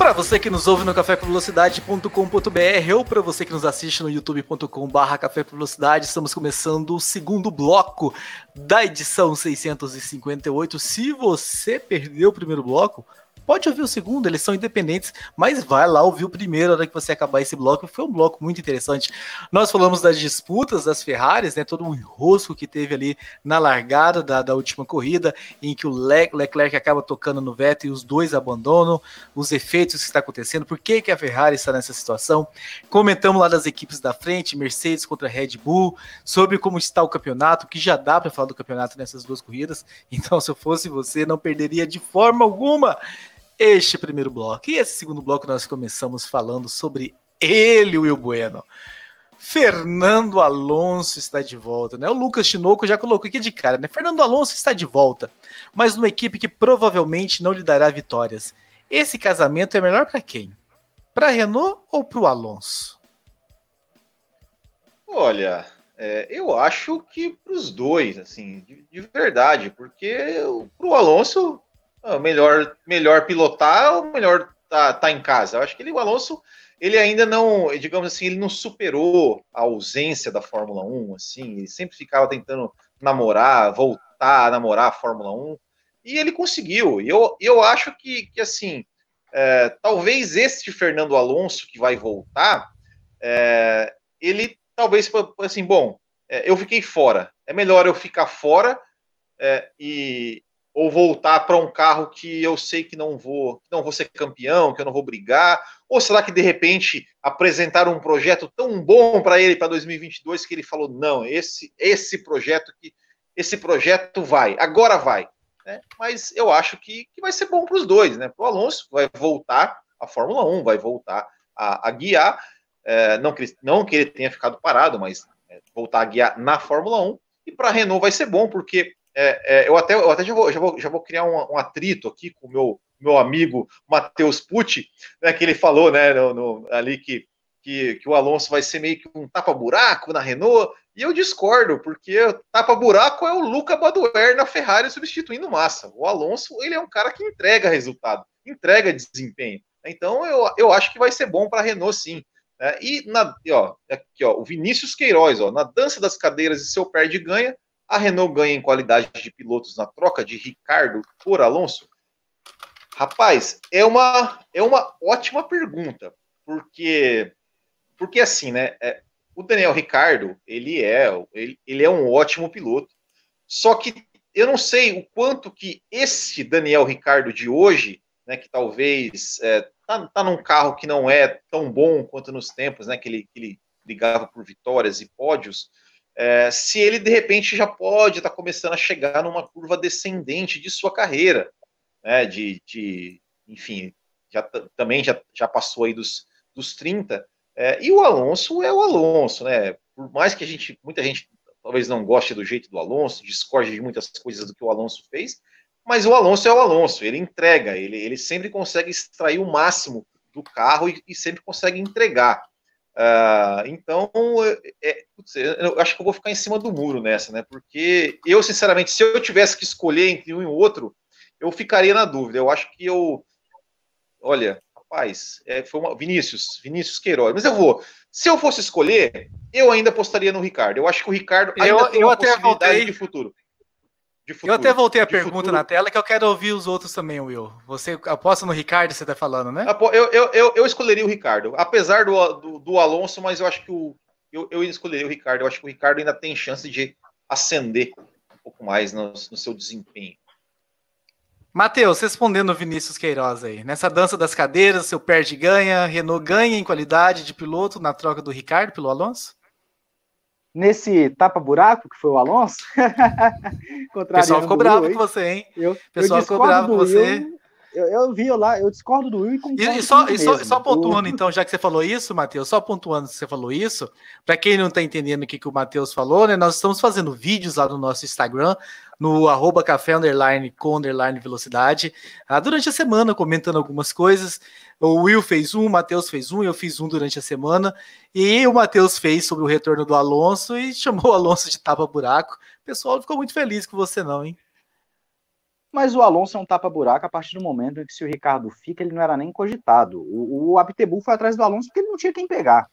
Para você que nos ouve no cafécomvelocidade.com.br ou para você que nos assiste no youtube.com/barra Café com Velocidade, estamos começando o segundo bloco da edição 658. Se você perdeu o primeiro bloco, Pode ouvir o segundo, eles são independentes, mas vai lá ouvir o primeiro na hora que você acabar esse bloco. Foi um bloco muito interessante. Nós falamos das disputas das Ferraris, né? Todo um enrosco que teve ali na largada da, da última corrida, em que o Le Leclerc acaba tocando no Vettel e os dois abandonam, os efeitos que está acontecendo, por que, que a Ferrari está nessa situação. Comentamos lá das equipes da frente, Mercedes contra Red Bull, sobre como está o campeonato, que já dá para falar do campeonato nessas duas corridas. Então, se eu fosse você, não perderia de forma alguma este primeiro bloco. E esse segundo bloco nós começamos falando sobre ele, Will Bueno. Fernando Alonso está de volta, né? O Lucas Tinoco já colocou aqui de cara, né? Fernando Alonso está de volta, mas numa equipe que provavelmente não lhe dará vitórias. Esse casamento é melhor para quem? Para Renault ou para o Alonso? Olha, é, eu acho que para os dois, assim, de, de verdade, porque para o Alonso ah, melhor, melhor pilotar ou melhor tá, tá em casa? Eu acho que ele, o Alonso, ele ainda não, digamos assim, ele não superou a ausência da Fórmula 1, assim, ele sempre ficava tentando namorar, voltar a namorar a Fórmula 1, e ele conseguiu. Eu, eu acho que, que assim, é, talvez este Fernando Alonso que vai voltar, é, ele talvez, assim, bom, é, eu fiquei fora, é melhor eu ficar fora é, e, ou voltar para um carro que eu sei que não vou, que não vou ser campeão, que eu não vou brigar, ou será que de repente apresentar um projeto tão bom para ele para 2022 que ele falou não, esse esse projeto que esse projeto vai, agora vai, né? Mas eu acho que, que vai ser bom para os dois, né? Para o Alonso vai voltar à Fórmula 1, vai voltar a, a guiar, é, não, que não que ele tenha ficado parado, mas é, voltar a guiar na Fórmula 1. E para a Renault vai ser bom, porque é, é, eu até, eu até já, vou, já, vou, já vou criar um, um atrito aqui com o meu, meu amigo Matheus Pucci, né, que ele falou né, no, no, ali que, que, que, o Alonso vai ser meio que um tapa-buraco na Renault, e eu discordo, porque tapa-buraco é o Luca Badoer na Ferrari substituindo Massa. O Alonso ele é um cara que entrega resultado, entrega desempenho. Então eu, eu acho que vai ser bom para a Renault sim. Né? E na, ó, aqui, ó, o Vinícius Queiroz, ó, na dança das cadeiras e seu perde ganha, a Renault ganha em qualidade de pilotos na troca de Ricardo por Alonso? Rapaz, é uma, é uma ótima pergunta, porque, porque assim, né? É, o Daniel Ricardo, ele é, ele, ele é um ótimo piloto, só que eu não sei o quanto que esse Daniel Ricardo de hoje, né, que talvez é, tá, tá num carro que não é tão bom quanto nos tempos, né, que ele, que ele brigava por vitórias e pódios, é, se ele de repente já pode estar tá começando a chegar numa curva descendente de sua carreira, né, de, de enfim, já, também já, já passou aí dos, dos 30, é, e o Alonso é o Alonso, né, por mais que a gente, muita gente talvez não goste do jeito do Alonso, discorde de muitas coisas do que o Alonso fez, mas o Alonso é o Alonso, ele entrega, ele, ele sempre consegue extrair o máximo do carro e, e sempre consegue entregar. Uh, então, é, é eu acho que eu vou ficar em cima do muro nessa, né? Porque eu, sinceramente, se eu tivesse que escolher entre um e outro, eu ficaria na dúvida. Eu acho que eu. Olha, rapaz, é, foi uma. Vinícius, Vinícius Queiroz. Mas eu vou. Se eu fosse escolher, eu ainda apostaria no Ricardo. Eu acho que o Ricardo ainda eu, tem eu uma até possibilidade voltei. de futuro. Eu até voltei a pergunta futuro. na tela que eu quero ouvir os outros também, Will. Você aposta no Ricardo, você tá falando, né? Eu, eu, eu, eu escolheria o Ricardo, apesar do, do, do, Alonso, mas eu acho que o, eu, eu escolheria o Ricardo. Eu acho que o Ricardo ainda tem chance de ascender um pouco mais no, no seu desempenho. Matheus, respondendo o Vinícius Queiroz aí. Nessa dança das cadeiras, seu perde ganha, Renault ganha em qualidade de piloto na troca do Ricardo pelo Alonso? Nesse tapa-buraco, que foi o Alonso. o pessoal ficou bravo com você, hein? Eu, o pessoal ficou bravo com você. eu, eu vi lá, eu discordo do Will e concordo E, e só, e só, só pontuando, então, já que você falou isso, Matheus, só pontuando que você falou isso, para quem não tá entendendo o que, que o Matheus falou, né? Nós estamos fazendo vídeos lá no nosso Instagram, no arroba café underline com underline velocidade, ah, durante a semana, comentando algumas coisas. O Will fez um, o Matheus fez um, eu fiz um durante a semana, e o Matheus fez sobre o retorno do Alonso e chamou o Alonso de tapa-buraco. O pessoal não ficou muito feliz com você, não, hein? Mas o Alonso é um tapa-buraco a partir do momento em que se o Ricardo fica, ele não era nem cogitado. O, o Abtebu foi atrás do Alonso porque ele não tinha quem pegar.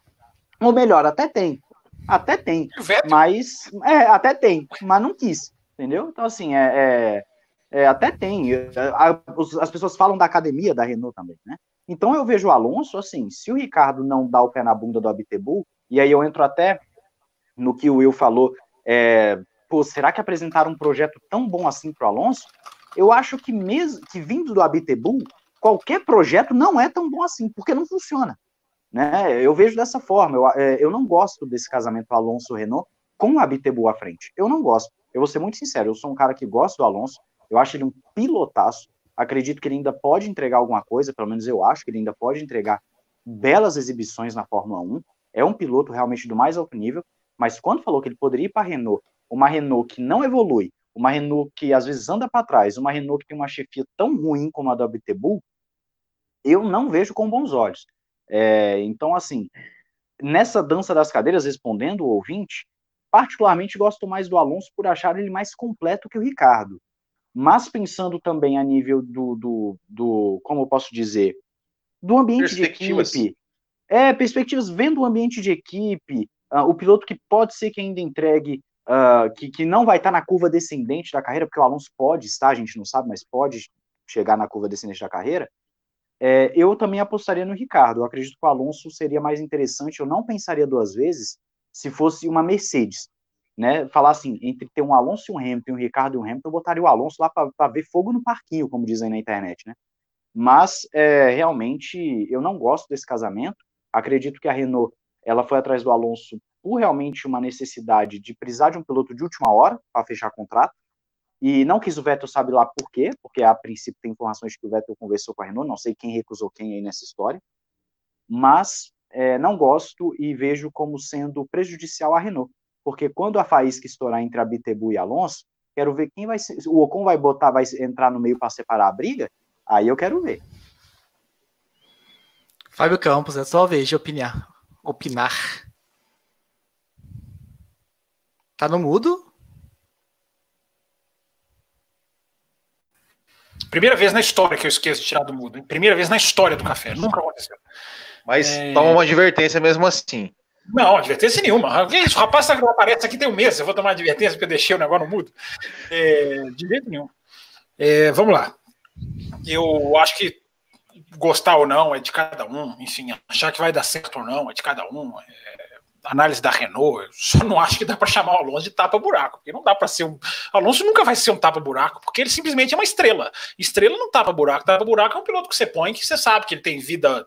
Ou melhor, até tem. Até tem. Mas. É, até tem, mas não quis. Entendeu? Então, assim, é. é- é, até tem. A- os- as pessoas falam da academia da Renault também, né? Então eu vejo o Alonso assim, se o Ricardo não dá o pé na bunda do Abtebu, e aí eu entro até no que o Will falou, é, pô, será que apresentaram um projeto tão bom assim para o Alonso? Eu acho que mesmo que vindo do Abtebu, qualquer projeto não é tão bom assim, porque não funciona. Né? Eu vejo dessa forma. Eu, é, eu não gosto desse casamento Alonso-Renault com o Abtebu à frente. Eu não gosto. Eu vou ser muito sincero. Eu sou um cara que gosta do Alonso. Eu acho ele um pilotaço. Acredito que ele ainda pode entregar alguma coisa. Pelo menos eu acho que ele ainda pode entregar belas exibições na Fórmula 1. É um piloto realmente do mais alto nível. Mas quando falou que ele poderia ir para a Renault, uma Renault que não evolui, uma Renault que às vezes anda para trás, uma Renault que tem uma chefia tão ruim como a do Abtebu, eu não vejo com bons olhos. É, então, assim, nessa dança das cadeiras, respondendo o ouvinte, particularmente gosto mais do Alonso por achar ele mais completo que o Ricardo. Mas pensando também a nível do, do, do como eu posso dizer, do ambiente de equipe. É, perspectivas vendo o ambiente de equipe, ah, o piloto que pode ser que ainda entregue, ah, que, que não vai estar na curva descendente da carreira, porque o Alonso pode estar, a gente não sabe, mas pode chegar na curva descendente da carreira. É, eu também apostaria no Ricardo. Eu acredito que o Alonso seria mais interessante. Eu não pensaria duas vezes se fosse uma Mercedes. Né? Falar assim, entre ter um Alonso e um Hamilton, um Ricardo e um Hamilton, eu botaria o Alonso lá para ver fogo no parquinho, como dizem na internet. Né? Mas é, realmente eu não gosto desse casamento. Acredito que a Renault ela foi atrás do Alonso por realmente uma necessidade de precisar de um piloto de última hora para fechar contrato. E não quis o Vettel, sabe lá por quê, porque a princípio tem informações que o Vettel conversou com a Renault, não sei quem recusou quem aí nessa história, mas é, não gosto e vejo como sendo prejudicial à Renault, porque quando a faísca estourar entre a Bitebu e Alonso, quero ver quem vai ser, o Ocon vai botar, vai entrar no meio para separar a briga, aí eu quero ver. Fábio Campos, é só a vez de opinar. Opinar. Tá no mudo? primeira vez na história que eu esqueço de tirar do mudo. hein? Primeira vez na história do café. Nunca aconteceu. Mas É. toma uma advertência mesmo assim. Não, advertência nenhuma. Que isso? O rapaz tá, aparece aqui tem um mês. Eu vou tomar advertência porque eu deixei o negócio no mudo. É, de jeito nenhum. É, vamos lá. Eu acho que gostar ou não é de cada um. Enfim, achar que vai dar certo ou não é de cada um. É, análise da Renault. Eu só não acho que dá para chamar o Alonso de tapa-buraco. Porque não dá para ser um. Alonso nunca vai ser um tapa-buraco, porque ele simplesmente é uma estrela. Estrela não tapa-buraco. Tapa-buraco é um piloto que você põe que você sabe que ele tem vida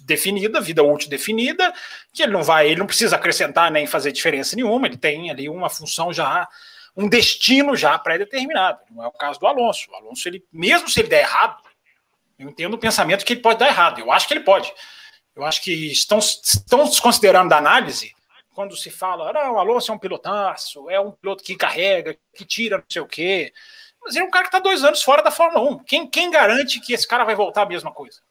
definida, vida útil definida, que ele não vai, ele não precisa acrescentar nem fazer diferença nenhuma, ele tem ali uma função já, um destino já pré-determinado. Não é o caso do Alonso. O Alonso, ele, mesmo se ele der errado, eu entendo o pensamento que ele pode dar errado. Eu acho que ele pode. Eu acho que estão, estão desconsiderando da análise quando se fala, não, o Alonso é um pilotaço, é um piloto que carrega, que tira não sei o quê. Mas ele é um cara que está dois anos fora da Fórmula 1. Quem, quem garante que esse cara vai voltar a mesma coisa?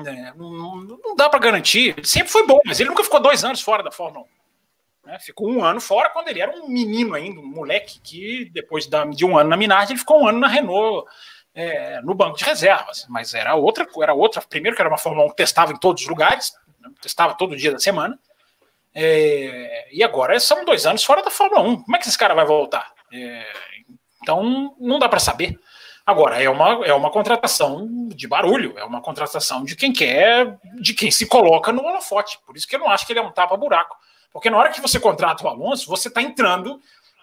É, não, não, dá para garantir. Sempre foi bom, mas ele nunca ficou dois anos fora da Fórmula 1. Né? Ficou um ano fora quando ele era um menino ainda, um moleque que depois de um ano na Minardi, ele ficou um ano na Renault é, no banco de reservas. Mas era outra, era outra. Primeiro que era uma Fórmula 1 que testava em todos os lugares, né? testava todo dia da semana. É, e agora são dois anos fora da Fórmula 1. Como é que esse cara vai voltar? É, então não dá para saber. Agora, é uma, é uma contratação de barulho, é uma contratação de quem quer, de quem se coloca no holofote. Por isso que eu não acho que ele é um tapa-buraco. Porque na hora que você contrata o Alonso, você está entrando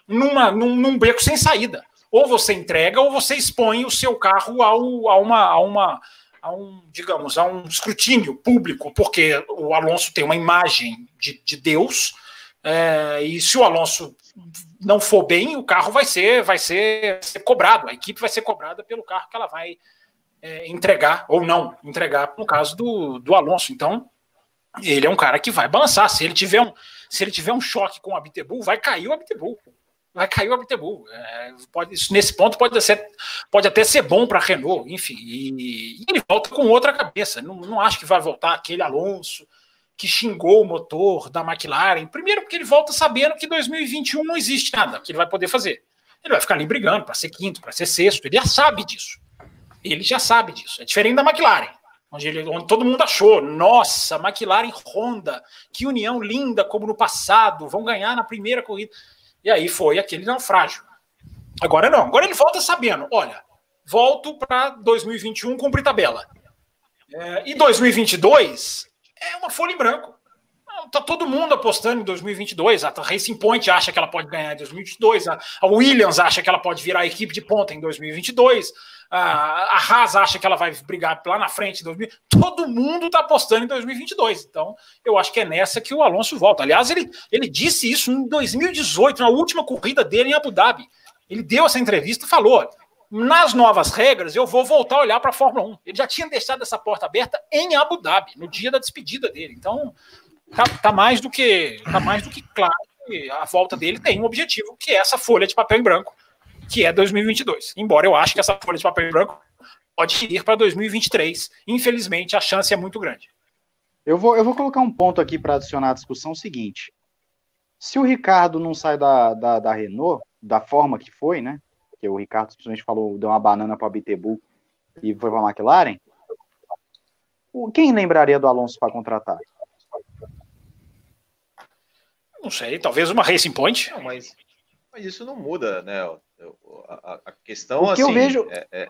numa, num, num, beco sem saída. Ou você entrega, ou você expõe o seu carro ao, a, uma, a, uma, a um, digamos, a um escrutínio público, porque o Alonso tem uma imagem de, de Deus, é, e se o Alonso não for bem, o carro vai ser, vai ser, ser cobrado, a equipe vai ser cobrada pelo carro que ela vai é, entregar ou não entregar no caso do, do Alonso. Então, ele é um cara que vai balançar. Se ele tiver um, se ele tiver um choque com o Abitebu, vai cair o Abitebu. Vai cair o Abitebu. É, pode, isso, nesse ponto pode, ser, pode até ser bom para a Renault, enfim. E, e, ele volta com outra cabeça. Não, não acho que vai voltar aquele Alonso que xingou o motor da McLaren. Primeiro, porque ele volta sabendo que 2021 não existe nada que ele vai poder fazer. Ele vai ficar ali brigando para ser quinto, para ser sexto. Ele já sabe disso. Ele já sabe disso. É diferente da McLaren, onde, ele, onde todo mundo achou: nossa, McLaren Honda, que união linda como no passado, vão ganhar na primeira corrida. E aí foi aquele naufrágio. Agora não, agora ele volta sabendo: olha, volto para 2021 cumprir tabela. É, e 2022 é uma folha em branco. Tá todo mundo apostando em 2022. A Racing Point acha que ela pode ganhar em 2022. A Williams acha que ela pode virar a equipe de ponta em 2022. A Haas acha que ela vai brigar lá na frente em 2022. Todo mundo está apostando em 2022. Então, eu acho que é nessa que o Alonso volta. Aliás, ele, ele disse isso em 2018, na última corrida dele em Abu Dhabi. Ele deu essa entrevista e falou: nas novas regras, eu vou voltar a olhar para a Fórmula 1. Ele já tinha deixado essa porta aberta em Abu Dhabi, no dia da despedida dele. Então, tá, tá mais do que tá mais do que claro que a volta dele tem um objetivo, que é essa folha de papel em branco, que é 2022. Embora eu acho que essa folha de papel em branco pode ir para 2023. Infelizmente, a chance é muito grande. Eu vou, eu vou colocar um ponto aqui para adicionar à discussão seguinte. Se o Ricardo não sai da, da, da Renault, da forma que foi, né? Porque o Ricardo simplesmente falou, deu uma banana para a Bitebu e foi para a McLaren. Quem lembraria do Alonso para contratar? Não sei, talvez uma Racing Point. Não, mas, mas isso não muda, né? A, a questão, o que assim, eu vejo... É, é,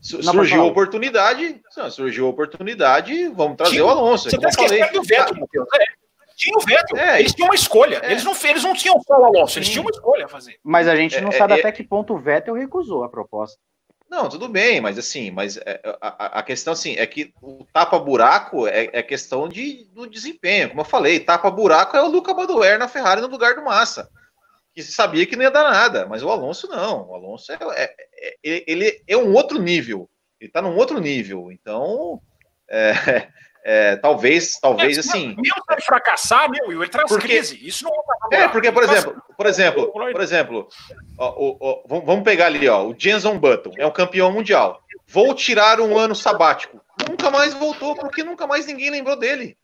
surgiu a oportunidade, surgiu a oportunidade, vamos trazer o Alonso. Você está esquecendo do veto, Matheus. É tinha o veto. É, eles tinham uma escolha. É. Eles, não, eles não tinham só o Alonso, eles tinham uma escolha a fazer. Mas a gente não é, sabe é, até que ponto o Vettel recusou a proposta. Não, tudo bem, mas assim, mas é, a, a questão assim é que o tapa-buraco é, é, questão de, do desempenho. Como eu falei, tapa-buraco é o Luca Badoer na Ferrari no lugar do Massa. Que sabia que não ia dar nada, mas o Alonso não. O Alonso é, é ele é um outro nível. Ele está num outro nível. Então, é, é, talvez, talvez é, assim. Mesmo se fracassar, meu, ele traz porque, crise. Isso não é porque, por exemplo, por exemplo, por exemplo, ó, ó, ó, vamos pegar ali, ó, o Jenson Button é um campeão mundial. Vou tirar um ano sabático. Nunca mais voltou, porque nunca mais ninguém lembrou dele.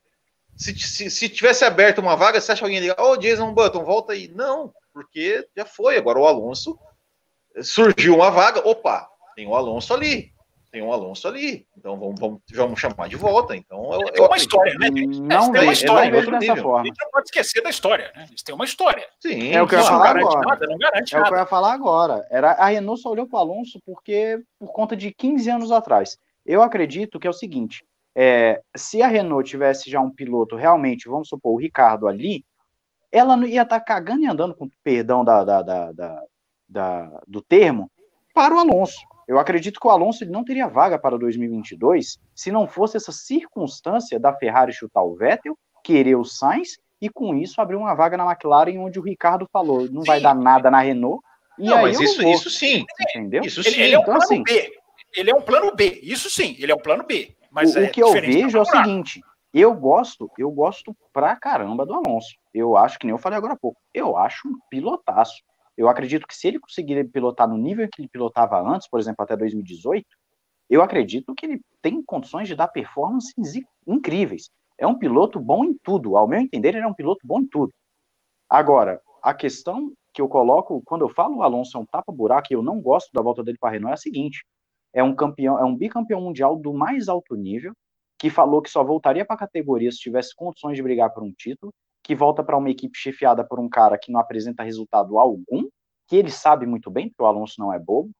Se, se, se tivesse aberto uma vaga, você acha que alguém liga, ô oh, Jason Button, volta aí. Não, porque já foi. Agora o Alonso surgiu uma vaga, opa, tem o Alonso ali tem um Alonso ali, então vamos, vamos, vamos chamar de volta. Então, eu, tem uma história, né? Não, tem uma história, não dessa nível. forma. A gente não pode esquecer da história, né? Eles têm uma história. Sim, é o que eu ia falar agora. Nada, não garante é nada. o que eu ia falar agora. Era, a Renault só olhou para o Alonso porque, por conta de 15 anos atrás. Eu acredito que é o seguinte: é, se a Renault tivesse já um piloto realmente, vamos supor, o Ricardo ali, ela não ia estar tá cagando e andando, com perdão da, da, da, da, da do termo, para o Alonso. Eu acredito que o Alonso ele não teria vaga para 2022 se não fosse essa circunstância da Ferrari chutar o Vettel, querer o Sainz e com isso abrir uma vaga na McLaren onde o Ricardo falou não sim. vai dar nada na Renault. E não, mas isso, isso sim, entendeu? Isso sim. Ele, ele é um então, plano assim, B. Ele é um plano B. Isso sim, ele é um plano B. Mas o, é o que eu vejo é o seguinte: eu gosto, eu gosto pra caramba do Alonso. Eu acho que nem eu falei agora há pouco. Eu acho um pilotaço. Eu acredito que se ele conseguir pilotar no nível que ele pilotava antes, por exemplo, até 2018, eu acredito que ele tem condições de dar performances incríveis. É um piloto bom em tudo. Ao meu entender, ele é um piloto bom em tudo. Agora, a questão que eu coloco, quando eu falo o Alonso é um tapa-buraco e eu não gosto da volta dele para Renault, é a seguinte: é um campeão, é um bicampeão mundial do mais alto nível, que falou que só voltaria para a categoria se tivesse condições de brigar por um título, que volta para uma equipe chefiada por um cara que não apresenta resultado algum, que ele sabe muito bem, porque o Alonso não é bobo.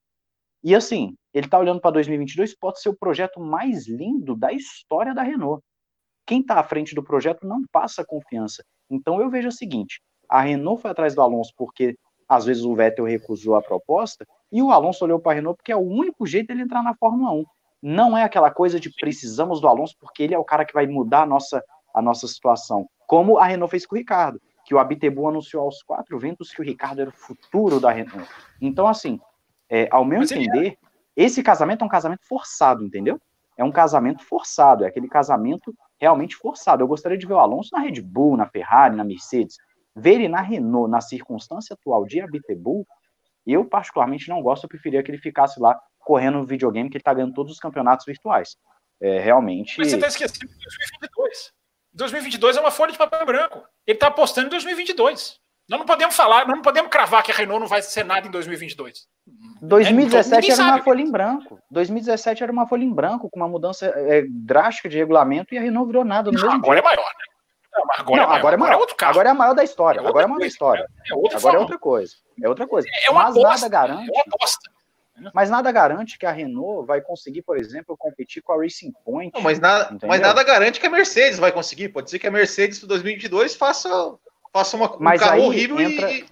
E assim, ele está olhando para 2022, pode ser o projeto mais lindo da história da Renault. Quem está à frente do projeto não passa confiança. Então eu vejo o seguinte: a Renault foi atrás do Alonso porque às vezes o Vettel recusou a proposta, e o Alonso olhou para a Renault porque é o único jeito dele entrar na Fórmula 1. Não é aquela coisa de precisamos do Alonso porque ele é o cara que vai mudar a nossa, a nossa situação como a Renault fez com o Ricardo, que o Abitebu anunciou aos quatro ventos que o Ricardo era o futuro da Renault. Então, assim, é, ao meu Mas entender, esse casamento é um casamento forçado, entendeu? É um casamento forçado, é aquele casamento realmente forçado. Eu gostaria de ver o Alonso na Red Bull, na Ferrari, na Mercedes. Ver ele na Renault, na circunstância atual de Abiteboul, eu particularmente não gosto, eu preferia que ele ficasse lá correndo no videogame, que ele tá ganhando todos os campeonatos virtuais. É, realmente. Mas você tá esquecendo de 2022. 2022 é uma folha de papel branco. Ele tá apostando em 2022. Nós não podemos falar, nós não podemos cravar que a Renault não vai ser nada em 2022. 2017 é, era uma folha em branco. 2017 era uma folha em branco, com uma mudança é, drástica de regulamento, e a Renault virou nada no não, mesmo agora dia. é maior, né? Não, agora, não, é maior. agora é maior. Agora é outro caso. Agora é a maior da história. É agora é a maior da história. É agora forma. é outra coisa. É outra coisa. É uma Mas aposta, nada garante. É uma aposta. Mas nada garante que a Renault vai conseguir, por exemplo, competir com a Racing Point. Não, mas, nada, mas nada garante que a Mercedes vai conseguir. Pode ser que a Mercedes do 2022 faça, faça uma, um mas carro horrível entra, e.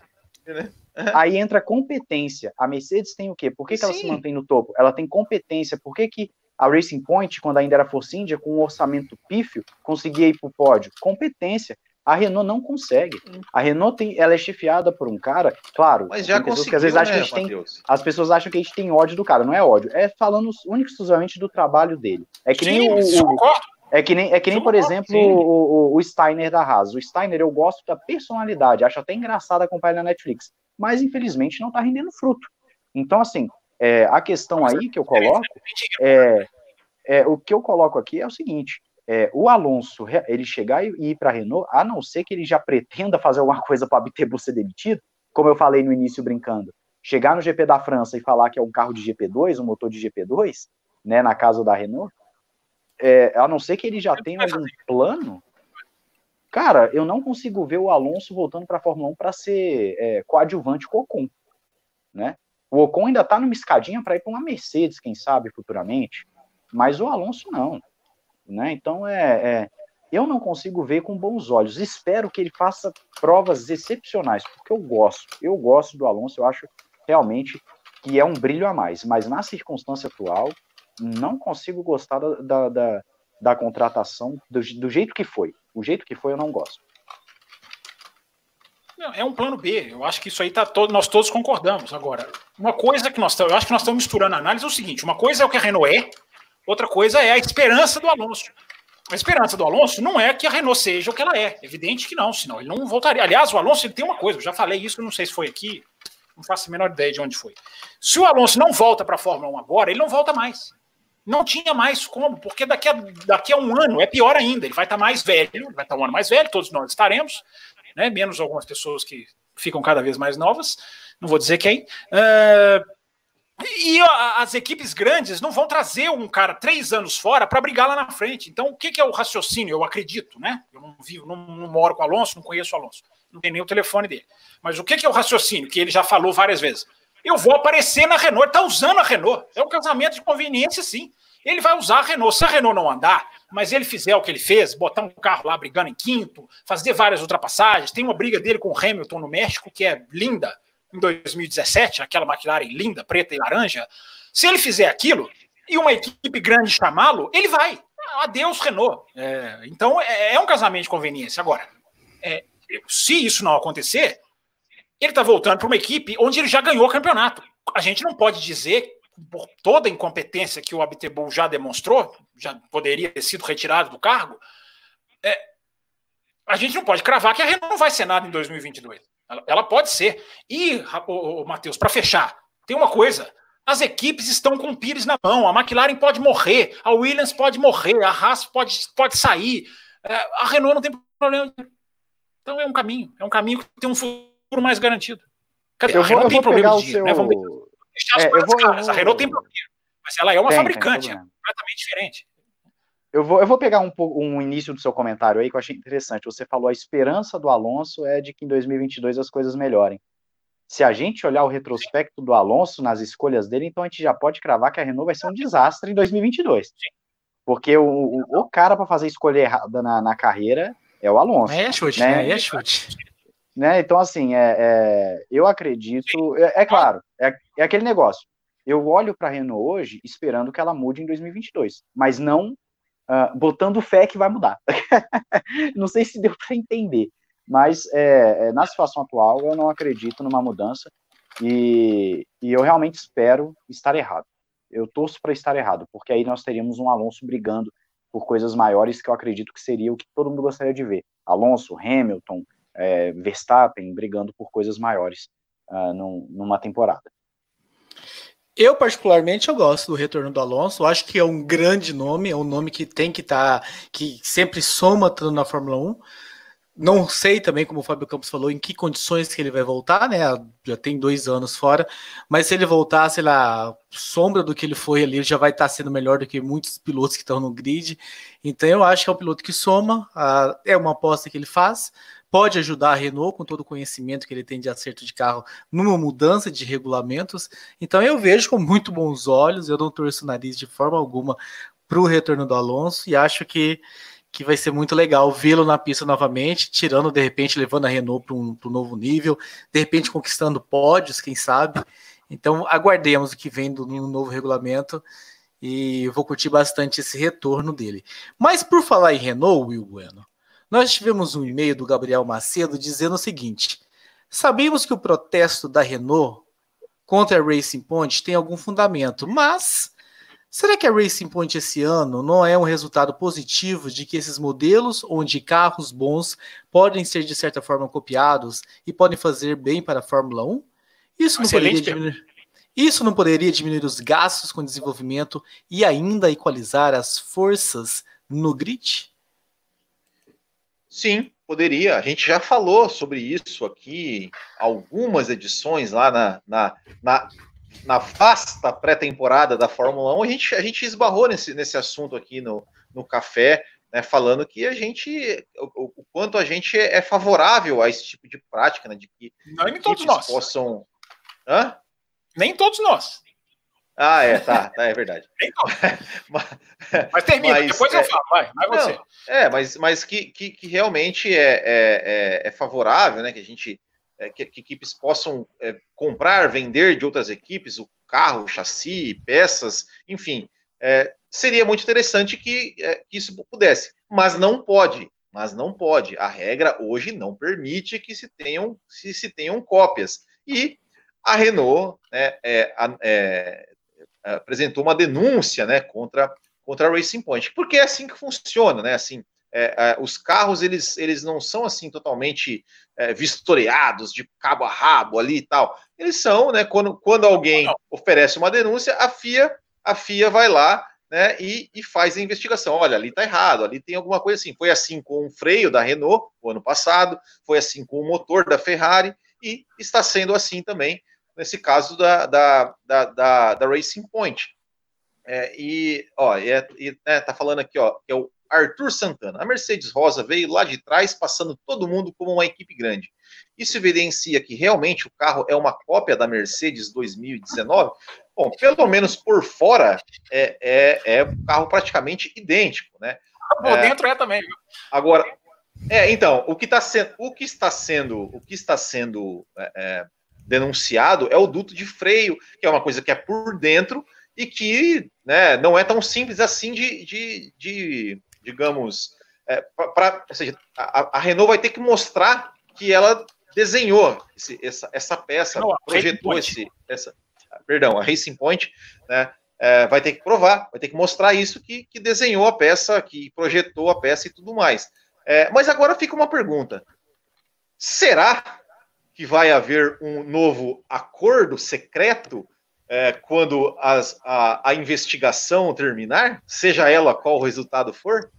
Né? Aí entra competência. A Mercedes tem o quê? Por que, que ela se mantém no topo? Ela tem competência. Por que, que a Racing Point, quando ainda era Force India, com um orçamento pífio, conseguia ir para o pódio? Competência. A Renault não consegue. A Renault tem, ela é chefiada por um cara, claro. Mas já pessoas que às vezes acham né, que a gente tem, as pessoas acham que a gente tem ódio do cara. Não é ódio, é falando único exclusivamente do trabalho dele. É que Sim, nem o, o é que nem, é que nem por exemplo, o, o, o, Steiner da Haas. O Steiner eu gosto da personalidade, acho até engraçado acompanhar na Netflix, mas infelizmente não está rendendo fruto. Então, assim, é, a questão aí que eu coloco é, é, o que eu coloco aqui é o seguinte: é, o Alonso, ele chegar e ir para a Renault, a não ser que ele já pretenda fazer alguma coisa para Bittencourt ser demitido, como eu falei no início brincando, chegar no GP da França e falar que é um carro de GP2, um motor de GP2, né, na casa da Renault, é, a não ser que ele já tenha algum plano, cara, eu não consigo ver o Alonso voltando para a Fórmula 1 para ser é, coadjuvante com o Ocon, né? O Ocon ainda está numa escadinha para ir para uma Mercedes, quem sabe futuramente, mas o Alonso não. Né? Então, é, é, eu não consigo ver com bons olhos. Espero que ele faça provas excepcionais, porque eu gosto. Eu gosto do Alonso, eu acho realmente que é um brilho a mais. Mas na circunstância atual, não consigo gostar da, da, da, da contratação do, do jeito que foi. O jeito que foi, eu não gosto. É um plano B. Eu acho que isso aí tá todo, nós todos concordamos. Agora, uma coisa que nós eu acho que nós estamos misturando a análise é o seguinte: uma coisa é o que a Renault é, Outra coisa é a esperança do Alonso. A esperança do Alonso não é que a Renault seja o que ela é. Evidente que não, senão ele não voltaria. Aliás, o Alonso ele tem uma coisa, eu já falei isso, não sei se foi aqui, não faço a menor ideia de onde foi. Se o Alonso não volta para a Fórmula 1 agora, ele não volta mais. Não tinha mais como, porque daqui a, daqui a um ano é pior ainda. Ele vai estar tá mais velho, vai estar tá um ano mais velho, todos nós estaremos, né? menos algumas pessoas que ficam cada vez mais novas, não vou dizer quem. Uh, e as equipes grandes não vão trazer um cara três anos fora para brigar lá na frente. Então, o que, que, é o raciocínio? Eu acredito, né? Eu não vivo, não, não, moro com o Alonso, não conheço o Alonso, não tenho nem o telefone dele. Mas o que, que é o raciocínio? Que ele já falou várias vezes. Eu vou aparecer na Renault, ele está usando a Renault. É um casamento de conveniência, sim. Ele vai usar a Renault. Se a Renault não andar, mas ele fizer o que ele fez, botar um carro lá brigando em quinto, fazer várias ultrapassagens, tem uma briga dele com o Hamilton no México que é linda em 2017, aquela McLaren linda, preta e laranja, se ele fizer aquilo e uma equipe grande chamá-lo, ele vai. Adeus, Renault. É, então é, é, um casamento de conveniência. Agora, é, se isso não acontecer, ele está voltando para uma equipe onde ele já ganhou o campeonato. A gente não pode dizer, por toda a incompetência que o Abitebol já demonstrou, já poderia ter sido retirado do cargo, é, a gente não pode cravar que a Renault não vai ser nada em 2022. Ela, ela pode ser. E, o, o Matheus, para fechar, tem uma coisa. As equipes estão com o Pires na mão. A McLaren pode morrer, a Williams pode morrer, a Haas pode, pode sair. É, a Renault não tem problema. Então é um caminho. É um caminho que tem um futuro mais garantido. Cadê? A Renault tem problema de dia, seu... né? Vamos deixar as é, eu vou, eu vou... A Renault tem problema. Mas ela é uma tem, fabricante, tem é completamente diferente. Eu vou, eu vou pegar um, um início do seu comentário aí que eu achei interessante. Você falou a esperança do Alonso é de que em 2022 as coisas melhorem. Se a gente olhar o retrospecto do Alonso nas escolhas dele, então a gente já pode cravar que a Renault vai ser um desastre em 2022. Porque o, o, o cara para fazer escolha errada na, na, carreira é o Alonso. É chute, né? É chute. Né? Então, assim, é, é eu acredito. É, é claro, é, é aquele negócio. Eu olho para a Renault hoje esperando que ela mude em 2022, mas não uh, botando fé que vai mudar. não sei se deu para entender, mas é, é, na situação atual eu não acredito numa mudança e, e eu realmente espero estar errado. eu torço para estar errado, porque aí nós teríamos um Alonso brigando por coisas maiores que eu acredito que seria o que todo mundo gostaria de ver. Alonso, Hamilton, é, Verstappen brigando por coisas maiores uh, num, numa temporada. Eu, particularmente, eu gosto do retorno do Alonso. Eu acho que é um grande nome, é um nome que tem que estar, tá, que sempre soma tanto na Fórmula 1. Não sei também, como o Fábio Campos falou, em que condições que ele vai voltar, né? Já tem dois anos fora, mas se ele voltar, sei lá, sombra do que ele foi ali, ele já vai estar sendo melhor do que muitos pilotos que estão no grid. Então eu acho que é um piloto que soma, é uma aposta que ele faz, pode ajudar a Renault com todo o conhecimento que ele tem de acerto de carro numa mudança de regulamentos. Então eu vejo com muito bons olhos, eu não torço o nariz de forma alguma para o retorno do Alonso e acho que que vai ser muito legal vê-lo na pista novamente, tirando, de repente, levando a Renault para um, um, novo nível, de repente conquistando pódios, quem sabe. Então, aguardemos o que vem do no novo regulamento e vou curtir bastante esse retorno dele. Mas por falar em Renault, Will Bueno, nós tivemos um e-mail do Gabriel Macedo dizendo o seguinte: Sabemos que o protesto da Renault contra a Racing Point tem algum fundamento, mas Será que a Racing Point esse ano não é um resultado positivo de que esses modelos onde carros bons podem ser de certa forma copiados e podem fazer bem para a Fórmula 1? Isso não, poderia diminuir, isso não poderia diminuir os gastos com desenvolvimento e ainda equalizar as forças no grid? Sim, poderia. A gente já falou sobre isso aqui, algumas edições lá na, na, na na vasta pré-temporada da Fórmula 1, a gente, a gente esbarrou nesse, nesse assunto aqui no, no café, né, falando que a gente, o, o, quanto a gente é favorável a esse tipo de prática, né, de que Não, nem todos nós possam. Hã? Nem todos nós. Ah, é, tá, tá é verdade. mas, mas termina, mas, depois é, eu falo, vai, vai você. Não, é, mas, mas que, que, que realmente é, é, é, é favorável, né, que a gente é, que, que, equipes possam é, comprar, vender de outras equipes o carro, o chassi, peças, enfim. É, seria muito interessante que, é, que, isso pudesse, mas não pode. Mas não pode. A regra hoje não permite que se tenham, se, se tenham cópias. E a Renault né, é, é, apresentou uma denúncia né, contra, contra a Racing Point, porque é assim que funciona, né? Assim, é, é, os carros eles, eles não são assim totalmente é, vistoriados de cabo a rabo ali e tal. Eles são, né? Quando, quando alguém não. oferece uma denúncia, a FIA a FIA vai lá né, e, e faz a investigação. Olha, ali está errado, ali tem alguma coisa assim. Foi assim com o freio da Renault o ano passado, foi assim com o motor da Ferrari e está sendo assim também nesse caso da, da, da, da, da Racing Point. É, e, ó, é, e, é, tá falando aqui, ó, que é o Arthur Santana. A Mercedes Rosa veio lá de trás, passando todo mundo como uma equipe grande. Isso evidencia que realmente o carro é uma cópia da Mercedes 2019? Bom, pelo menos por fora é, é, é um carro praticamente idêntico, né? Por é, dentro é também. Agora, é, então, o que, tá sendo, o que está sendo, o que está sendo é, é, denunciado é o duto de freio, que é uma coisa que é por dentro e que né, não é tão simples assim de, de, de digamos, é, para, ou seja, a, a, Renault vai ter que mostrar que ela desenhou esse, essa, essa peça, não, projetou esse, essa, perdão, a Racing Point, né, é, vai ter que provar, vai ter que mostrar isso que, que desenhou a peça, que projetou a peça e tudo mais. É, mas agora fica uma pergunta: será que vai haver um novo acordo secreto é, quando as, a, a investigação terminar, seja ela qual o resultado for?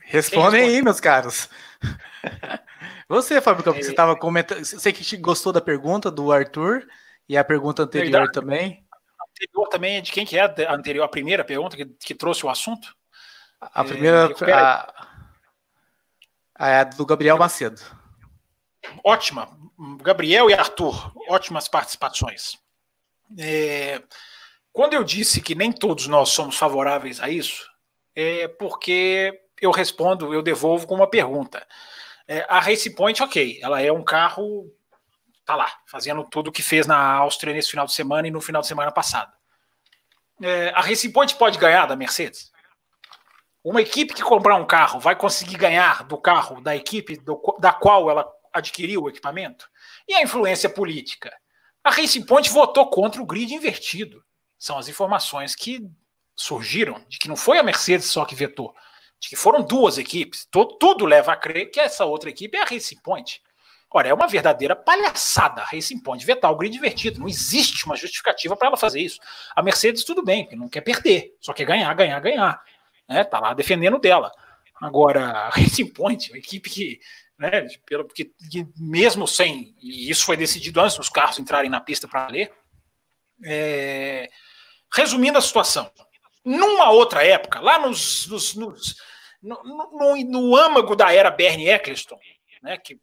Respondem aí, meus caros. Você, Fábio Campos, você estava comentando. Você que gostou da pergunta do Arthur e a pergunta anterior Verdade. também. A anterior também é de quem que é a anterior, a primeira pergunta que, que trouxe o assunto? A primeira. É, a, a, é do Gabriel Macedo. Ótima. Gabriel e Arthur, ótimas participações. É, quando eu disse que nem todos nós somos favoráveis a isso, é porque eu respondo, eu devolvo com uma pergunta. É, a Race Point, ok, ela é um carro, tá lá, fazendo tudo o que fez na Áustria nesse final de semana e no final de semana passado. É, a Race Point pode ganhar da Mercedes? Uma equipe que comprar um carro vai conseguir ganhar do carro da equipe do, da qual ela adquiriu o equipamento? E a influência política? A Racing Point votou contra o grid invertido. São as informações que surgiram de que não foi a Mercedes só que vetou, de que foram duas equipes. Tudo, leva a crer que essa outra equipe é a Racing Point. Ora, é uma verdadeira palhaçada a Racing Point vetar o grid invertido. Não existe uma justificativa para ela fazer isso. A Mercedes, tudo bem, porque não quer perder, só quer ganhar, ganhar, ganhar. Né? Tá lá defendendo dela. Agora, a Racing Point, uma equipe que, né, pelo, que, que mesmo sem, e isso foi decidido antes dos carros entrarem na pista para ler, é, resumindo a situação, numa outra época, lá nos, nos, nos no, no, no, âmago da era Bernie Eccleston, né, que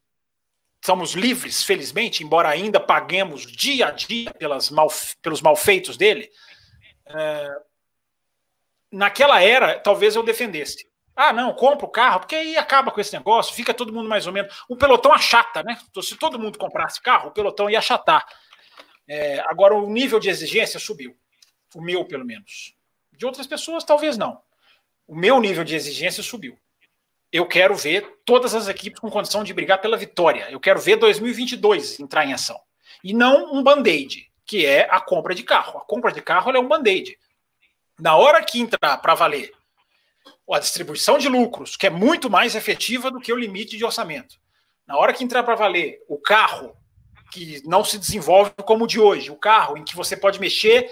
somos livres, felizmente, embora ainda paguemos dia a dia pelas mal, pelos malfeitos dele. É, naquela era, talvez eu defendesse. Ah, não, compra o carro, porque aí acaba com esse negócio, fica todo mundo mais ou menos. O pelotão achata, né? Então, se todo mundo comprasse carro, o pelotão ia achatar. É, agora, o nível de exigência subiu. O meu, pelo menos. De outras pessoas, talvez não. O meu nível de exigência subiu eu quero ver todas as equipes com condição de brigar pela vitória. Eu quero ver 2022 entrar em ação. E não um band-aid, que é a compra de carro. A compra de carro é um band-aid. Na hora que entrar para valer a distribuição de lucros, que é muito mais efetiva do que o limite de orçamento. Na hora que entrar para valer o carro, que não se desenvolve como o de hoje, o carro em que você pode mexer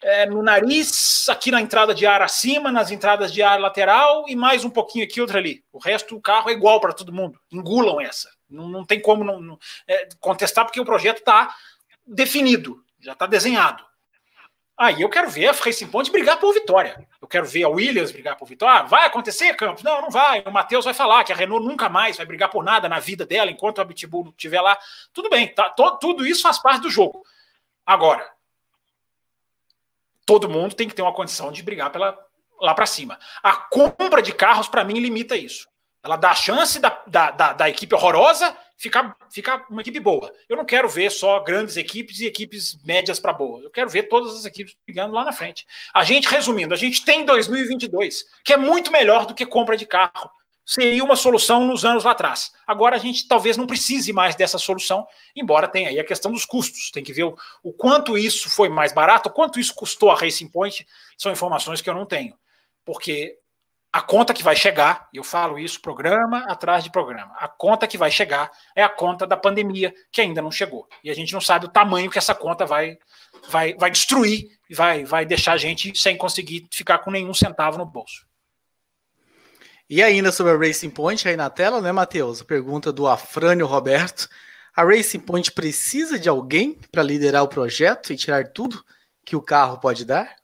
é, no nariz, aqui na entrada de ar acima, nas entradas de ar lateral e mais um pouquinho aqui, outra ali. O resto do carro é igual para todo mundo. Engulam essa. Não, não tem como não, não é, contestar, porque o projeto está definido, já está desenhado. Aí eu quero ver a Racing Point brigar por vitória. Eu quero ver a Williams brigar por vitória. Ah, vai acontecer, Campos? Não, não vai. O Matheus vai falar que a Renault nunca mais vai brigar por nada na vida dela enquanto a Bitbull estiver lá. Tudo bem, tá, to, tudo isso faz parte do jogo. Agora, todo mundo tem que ter uma condição de brigar pela, lá para cima. A compra de carros, para mim, limita isso. Ela dá a chance da, da, da, da, equipe horrorosa ficar, ficar uma equipe boa. Eu não quero ver só grandes equipes e equipes médias para boas. Eu quero ver todas as equipes brigando lá na frente. A gente, resumindo, a gente tem 2022, que é muito melhor do que compra de carro seria uma solução nos anos lá atrás. Agora a gente talvez não precise mais dessa solução, embora tenha aí a questão dos custos. Tem que ver o, o quanto isso foi mais barato, o quanto isso custou a Racing Point, são informações que eu não tenho. Porque a conta que vai chegar, e eu falo isso programa atrás de programa, a conta que vai chegar é a conta da pandemia, que ainda não chegou. E a gente não sabe o tamanho que essa conta vai, vai, vai destruir e vai, vai deixar a gente sem conseguir ficar com nenhum centavo no bolso. E ainda sobre a Racing Point aí na tela, né, Matheus? Pergunta do Afrânio Roberto. A Racing Point precisa de alguém para liderar o projeto e tirar tudo que o carro pode dar?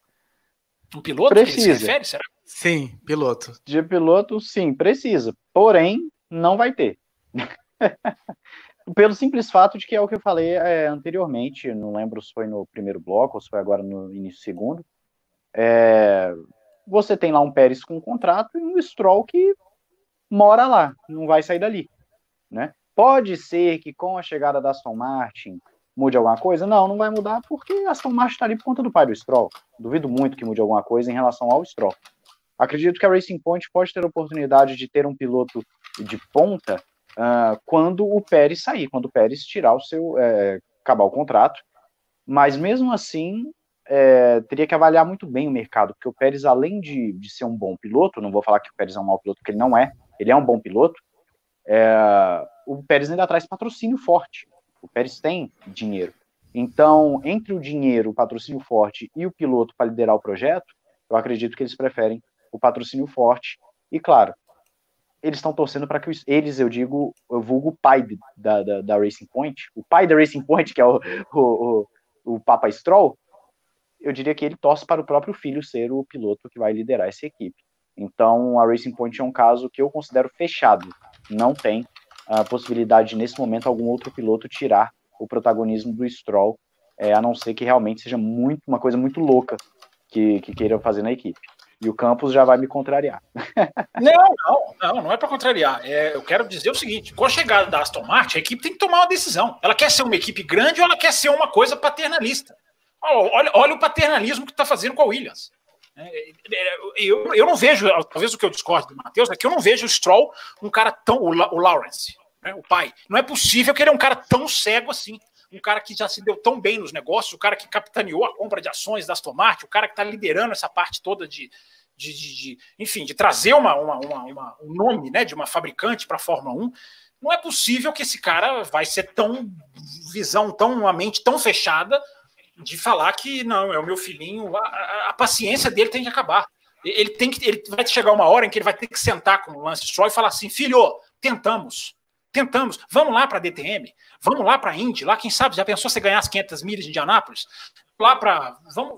Um piloto precisa. que se refere, será? Sim, piloto. De piloto, sim, precisa. Porém, não vai ter. Pelo simples fato de que é o que eu falei é, anteriormente, não lembro se foi no primeiro bloco ou se foi agora no início do segundo. É, você tem lá um Pérez com um contrato e um Stroll que mora lá, não vai sair dali, né? Pode ser que com a chegada da Aston Martin mude alguma coisa? Não, não vai mudar porque a Aston Martin está ali por conta do pai do Stroll. Duvido muito que mude alguma coisa em relação ao Stroll. Acredito que a Racing Point pode ter a oportunidade de ter um piloto de ponta uh, quando o Pérez sair, quando o Pérez tirar o seu, é, acabar o contrato. Mas mesmo assim, é, teria que avaliar muito bem o mercado, porque o Pérez, além de, de ser um bom piloto, não vou falar que o Pérez é um mau piloto, porque ele não é, ele é um bom piloto, é, o Pérez ainda traz patrocínio forte. O Pérez tem dinheiro. Então, entre o dinheiro, o patrocínio forte e o piloto para liderar o projeto, eu acredito que eles preferem o patrocínio forte. E, claro, eles estão torcendo para que eles, eu digo, eu vulgo o pai da, da, da, Racing Point, o pai da Racing Point, que é o, o, o, o Papa Stroll, eu diria que ele torce para o próprio filho ser o piloto que vai liderar essa equipe. Então, a Racing Point é um caso que eu considero fechado. Não tem a possibilidade, nesse momento, algum outro piloto tirar o protagonismo do Stroll, é, a não ser que realmente seja muito uma coisa muito louca que, que queira fazer na equipe. E o Campos já vai me contrariar. Não, não, não, não é para contrariar. É, eu quero dizer o seguinte: com a chegada da Aston Martin, a equipe tem que tomar uma decisão. Ela quer ser uma equipe grande ou ela quer ser uma coisa paternalista? Olha, olha o paternalismo que está fazendo com a Williams. É, é, eu, eu não vejo, talvez o que eu discordo do Matheus é que eu não vejo o Stroll um cara tão. O, o Lawrence, né, o pai. Não é possível que ele é um cara tão cego assim. Um cara que já se deu tão bem nos negócios, o cara que capitaneou a compra de ações da Aston Martin, o cara que está liderando essa parte toda de, de, de, de, enfim, de trazer uma, uma, uma, uma, um nome né, de uma fabricante para a Fórmula 1, não é possível que esse cara vai ser tão visão, tão uma mente tão fechada de falar que não, é o meu filhinho. A, a, a paciência dele tem que acabar. Ele tem que, ele vai chegar uma hora em que ele vai ter que sentar com o Lance Stroll e falar assim, filho, tentamos, tentamos, vamos lá para a DTM, vamos lá para a Indy, lá quem sabe já pensou você ganhar as 500 milhas de Indianápolis? lá para.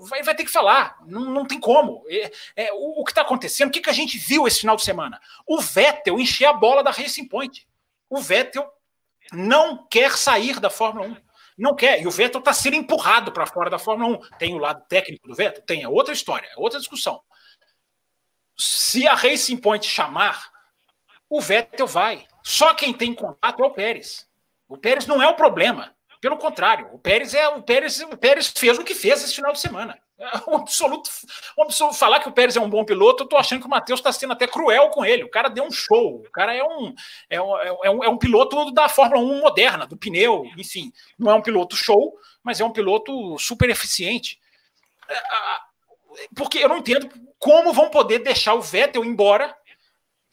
Vai, vai, ter que falar, não, não tem como. É, é o, o, que está acontecendo, o que, que a gente viu esse final de semana? O Vettel encher a bola da Racing Point. O Vettel não quer sair da Fórmula 1. Não quer. E o Vettel está sendo empurrado para fora da Fórmula 1. Tem o lado técnico do Vettel? Tem, é outra história, é outra discussão. Se a Racing Point chamar, o Vettel vai. Só quem tem contato é o Pérez. O Pérez não é o problema. Pelo contrário, o Pérez é o Pérez, o Pérez fez o que fez esse final de semana. É um absoluto, um absoluto falar que o Pérez é um bom piloto, eu tô achando que o Matheus está sendo até cruel com ele. O cara deu um show. O cara é um, é um, é um, é um piloto da Fórmula 1 moderna, do pneu, enfim. Não é um piloto show, mas é um piloto super eficiente. É, porque eu não entendo como vão poder deixar o Vettel embora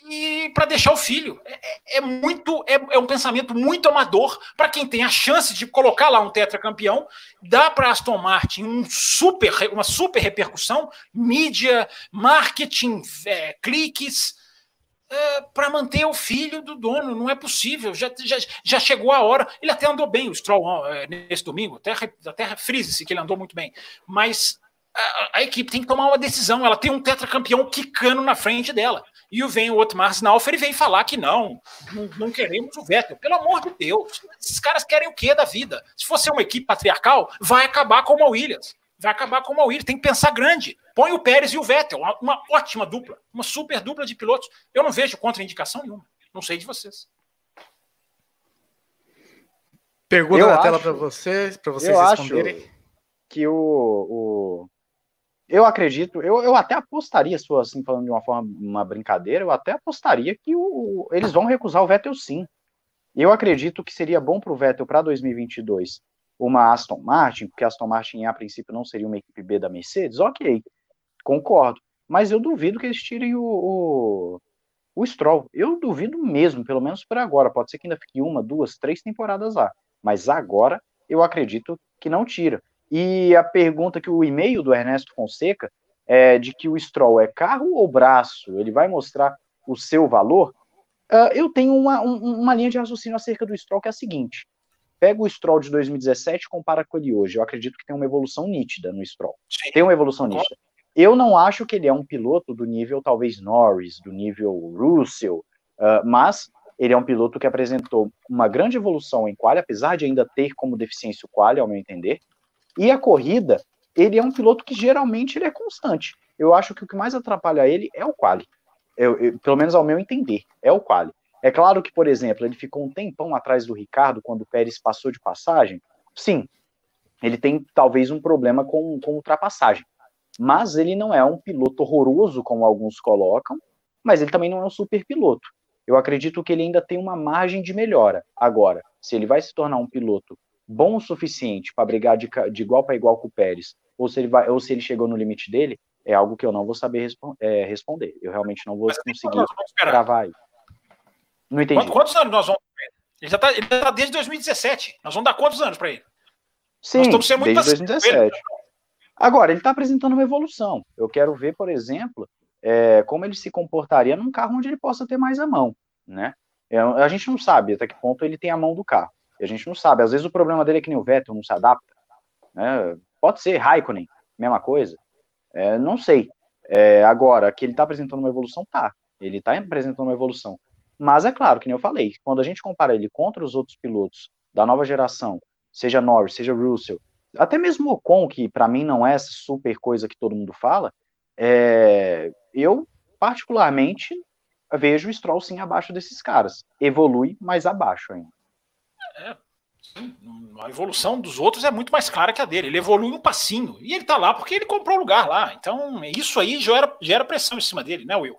e para deixar o filho. É, é, é muito, é, é, um pensamento muito amador para quem tem a chance de colocar lá um tetracampeão, dá para Aston Martin um super, uma super repercussão, mídia, marketing, é, cliques. É, para manter o filho do dono, não é possível. Já, já, já chegou a hora. Ele até andou bem, o Stroll, é, nesse domingo, até, até frise-se que ele andou muito bem. Mas a, a, equipe tem que tomar uma decisão. Ela tem um tetracampeão quicando na frente dela. E vem o outro Mars Naufer e vem falar que não, não, não, queremos o Vettel. Pelo amor de Deus, esses caras querem o que da vida? Se fosse uma equipe patriarcal, vai acabar com o Williams. Vai acabar com o Williams. Tem que pensar grande. Põe o Pérez e o Vettel, uma, uma ótima dupla, uma super dupla de pilotos. Eu não vejo contraindicação nenhuma. Não sei de vocês. Pergunta eu na acho, tela para vocês, para vocês eu responderem. Acho que o, o eu acredito, eu, eu até apostaria, se for assim, falando de uma forma, uma brincadeira, eu até apostaria que o, eles vão recusar o Vettel sim. Eu acredito que seria bom para o Vettel para 2022 uma Aston Martin, porque a Aston Martin a princípio não seria uma equipe B da Mercedes, ok, concordo. Mas eu duvido que eles tirem o, o, o Stroll. Eu duvido mesmo, pelo menos por agora. Pode ser que ainda fique uma, duas, três temporadas lá. Mas agora eu acredito que não tira. E a pergunta que o e-mail do Ernesto Fonseca é de que o Stroll é carro ou braço, ele vai mostrar o seu valor. Uh, eu tenho uma, um, uma linha de raciocínio acerca do Stroll que é a seguinte: pega o Stroll de 2017 e compara com ele hoje. Eu acredito que tem uma evolução nítida no Stroll. Sim. Tem uma evolução nítida. Eu não acho que ele é um piloto do nível talvez Norris, do nível Russell, uh, mas ele é um piloto que apresentou uma grande evolução em quali, apesar de ainda ter como deficiência o quali, ao meu entender. E a corrida, ele é um piloto que geralmente ele é constante. Eu acho que o que mais atrapalha ele é o quali. Eu, eu, pelo menos ao meu entender, é o quali. É claro que, por exemplo, ele ficou um tempão atrás do Ricardo quando o Pérez passou de passagem. Sim, ele tem talvez um problema com, com ultrapassagem. Mas ele não é um piloto horroroso, como alguns colocam, mas ele também não é um super piloto. Eu acredito que ele ainda tem uma margem de melhora. Agora, se ele vai se tornar um piloto bom o suficiente para brigar de, de igual para igual com o Pérez, ou se, ele vai, ou se ele chegou no limite dele, é algo que eu não vou saber respon é, responder. Eu realmente não vou Mas conseguir gravar aí. Não entendi. Quantos, quantos anos nós vamos ele já está tá desde 2017. Nós vamos dar quantos anos para ele? Sim, desde 2017. Agora, ele está apresentando uma evolução. Eu quero ver, por exemplo, é, como ele se comportaria num carro onde ele possa ter mais a mão, né? É, a gente não sabe até que ponto ele tem a mão do carro. E a gente não sabe. Às vezes o problema dele é que nem o Vettel não se adapta. Né? Pode ser Raikkonen, mesma coisa. É, não sei. É, agora, que ele está apresentando uma evolução, tá. Ele está apresentando uma evolução. Mas é claro, que nem eu falei, quando a gente compara ele contra os outros pilotos da nova geração, seja Norris, seja Russell, até mesmo o Ocon, que para mim não é essa super coisa que todo mundo fala, é, eu particularmente vejo o Stroll sim abaixo desses caras. Evolui, mas abaixo ainda. É, a evolução dos outros é muito mais clara que a dele. Ele evolui um passinho. E ele tá lá porque ele comprou lugar lá. Então, isso aí gera, gera pressão em cima dele, né, Will?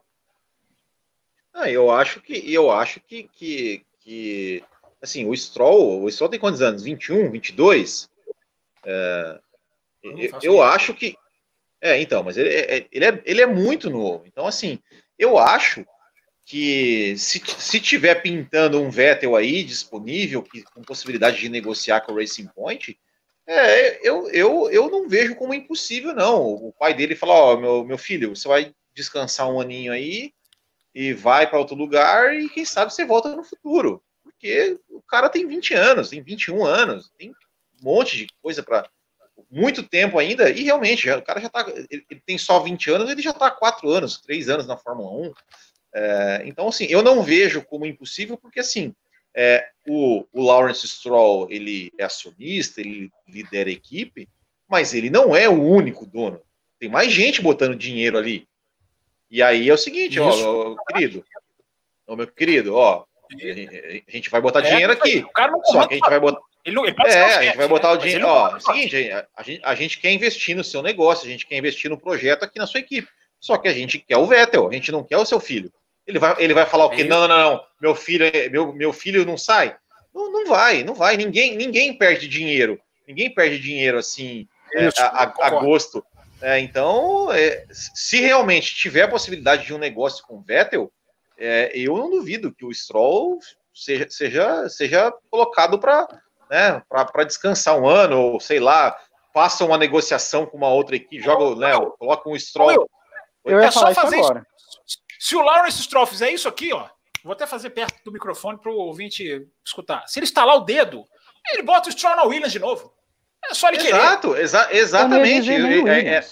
Ah, eu acho que eu acho que, que, que assim, o Stroll, o Stroll tem quantos anos? 21, 22? É, eu, eu acho que. É, então, mas ele, é, ele, é, ele é muito novo. Então, assim, eu acho que se, se tiver pintando um Vettel aí disponível, que, com possibilidade de negociar com o Racing Point, é, eu, eu, eu não vejo como impossível, não. O pai dele fala: Ó, oh, meu, meu filho, você vai descansar um aninho aí e vai para outro lugar e quem sabe você volta no futuro. Porque o cara tem 20 anos, tem 21 anos, tem um monte de coisa para muito tempo ainda, e realmente, o cara já tá. Ele, ele, tem só 20 anos, ele já tá há 4 anos, 3 anos na Fórmula 1. É, então, assim, eu não vejo como impossível, porque assim, é, o, o Lawrence Stroll ele é acionista, ele lidera a equipe, mas ele não é o único dono. Tem mais gente botando dinheiro ali. E aí é o seguinte, ó, ó, querido, ó, meu querido, ó, a gente vai botar é, dinheiro aqui. Só que a gente vai botar. Ele não, ele é, a gente vai botar o dinheiro. Ó, é o seguinte, a gente, a gente quer investir no seu negócio, a gente quer investir no projeto aqui na sua equipe. Só que a gente quer o Vettel, a gente não quer o seu filho. Ele vai, ele vai falar o quê? É não, não, não, meu filho, é, meu, meu filho não sai. Não, não vai, não vai. Ninguém, ninguém perde dinheiro. Ninguém perde dinheiro assim é, a, a, a, gosto. É, então, é, se realmente tiver a possibilidade de um negócio com o Vettel, é, eu não duvido que o Stroll seja, seja, seja colocado para né, descansar um ano, ou sei lá, faça uma negociação com uma outra equipe, joga, né, coloca um Stroll. Eu ia é só fazer agora. Se o Lawrence Stroll fizer isso aqui, ó, vou até fazer perto do microfone para o ouvinte escutar. Se ele estalar o dedo, ele bota o Stroll na Williams de novo. É só ele Exato, querer. Exa exatamente. Eu é, é,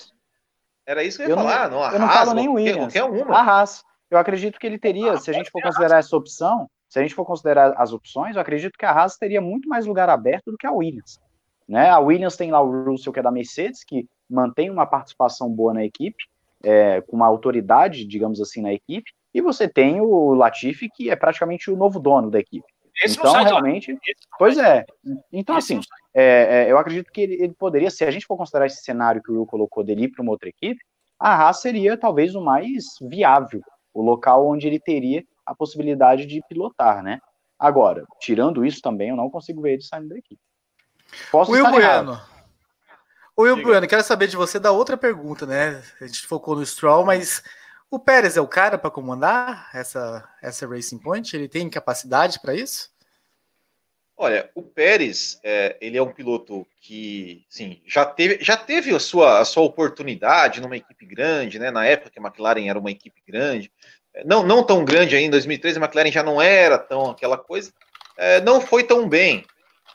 era isso que eu ia eu falar. Não, não eu não falo nem o Williams. Qualquer uma. A Haas. Eu acredito que ele teria, ah, se a gente for considerar essa opção, se a gente for considerar as opções, eu acredito que a Haas teria muito mais lugar aberto do que a Williams. Né? A Williams tem lá o Russell, que é da Mercedes, que mantém uma participação boa na equipe é, com uma autoridade, digamos assim, na equipe, e você tem o Latifi, que é praticamente o novo dono da equipe. Esse então, realmente. Pois é. Então, assim, é, é, eu acredito que ele, ele, poderia, se a gente for considerar esse cenário que o Will colocou dele ir para uma outra equipe, a Haas seria talvez o mais viável, o local onde ele teria a possibilidade de pilotar, né? Agora, tirando isso também, eu não consigo ver ele saindo da equipe. Posso Will estar Bueno. Errado. Ô, Will Bueno, quero saber de você da outra pergunta, né? A gente focou no Stroll, mas o Pérez é o cara para comandar essa, essa Racing Point? Ele tem capacidade para isso? Olha, o Pérez, é, ele é um piloto que, sim, já teve, já teve a sua, a sua oportunidade numa equipe grande, né? Na época que a McLaren era uma equipe grande, é, não, não tão grande ainda, em 2013 a McLaren já não era tão aquela coisa, é, não foi tão bem.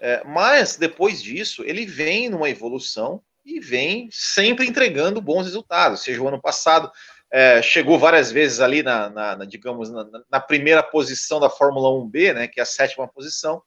É, mas depois disso, ele vem numa evolução e vem sempre entregando bons resultados. Seja o ano passado, é, chegou várias vezes ali na, na, na digamos, na, na, primeira posição da Fórmula 1B, né, que é a sétima posição.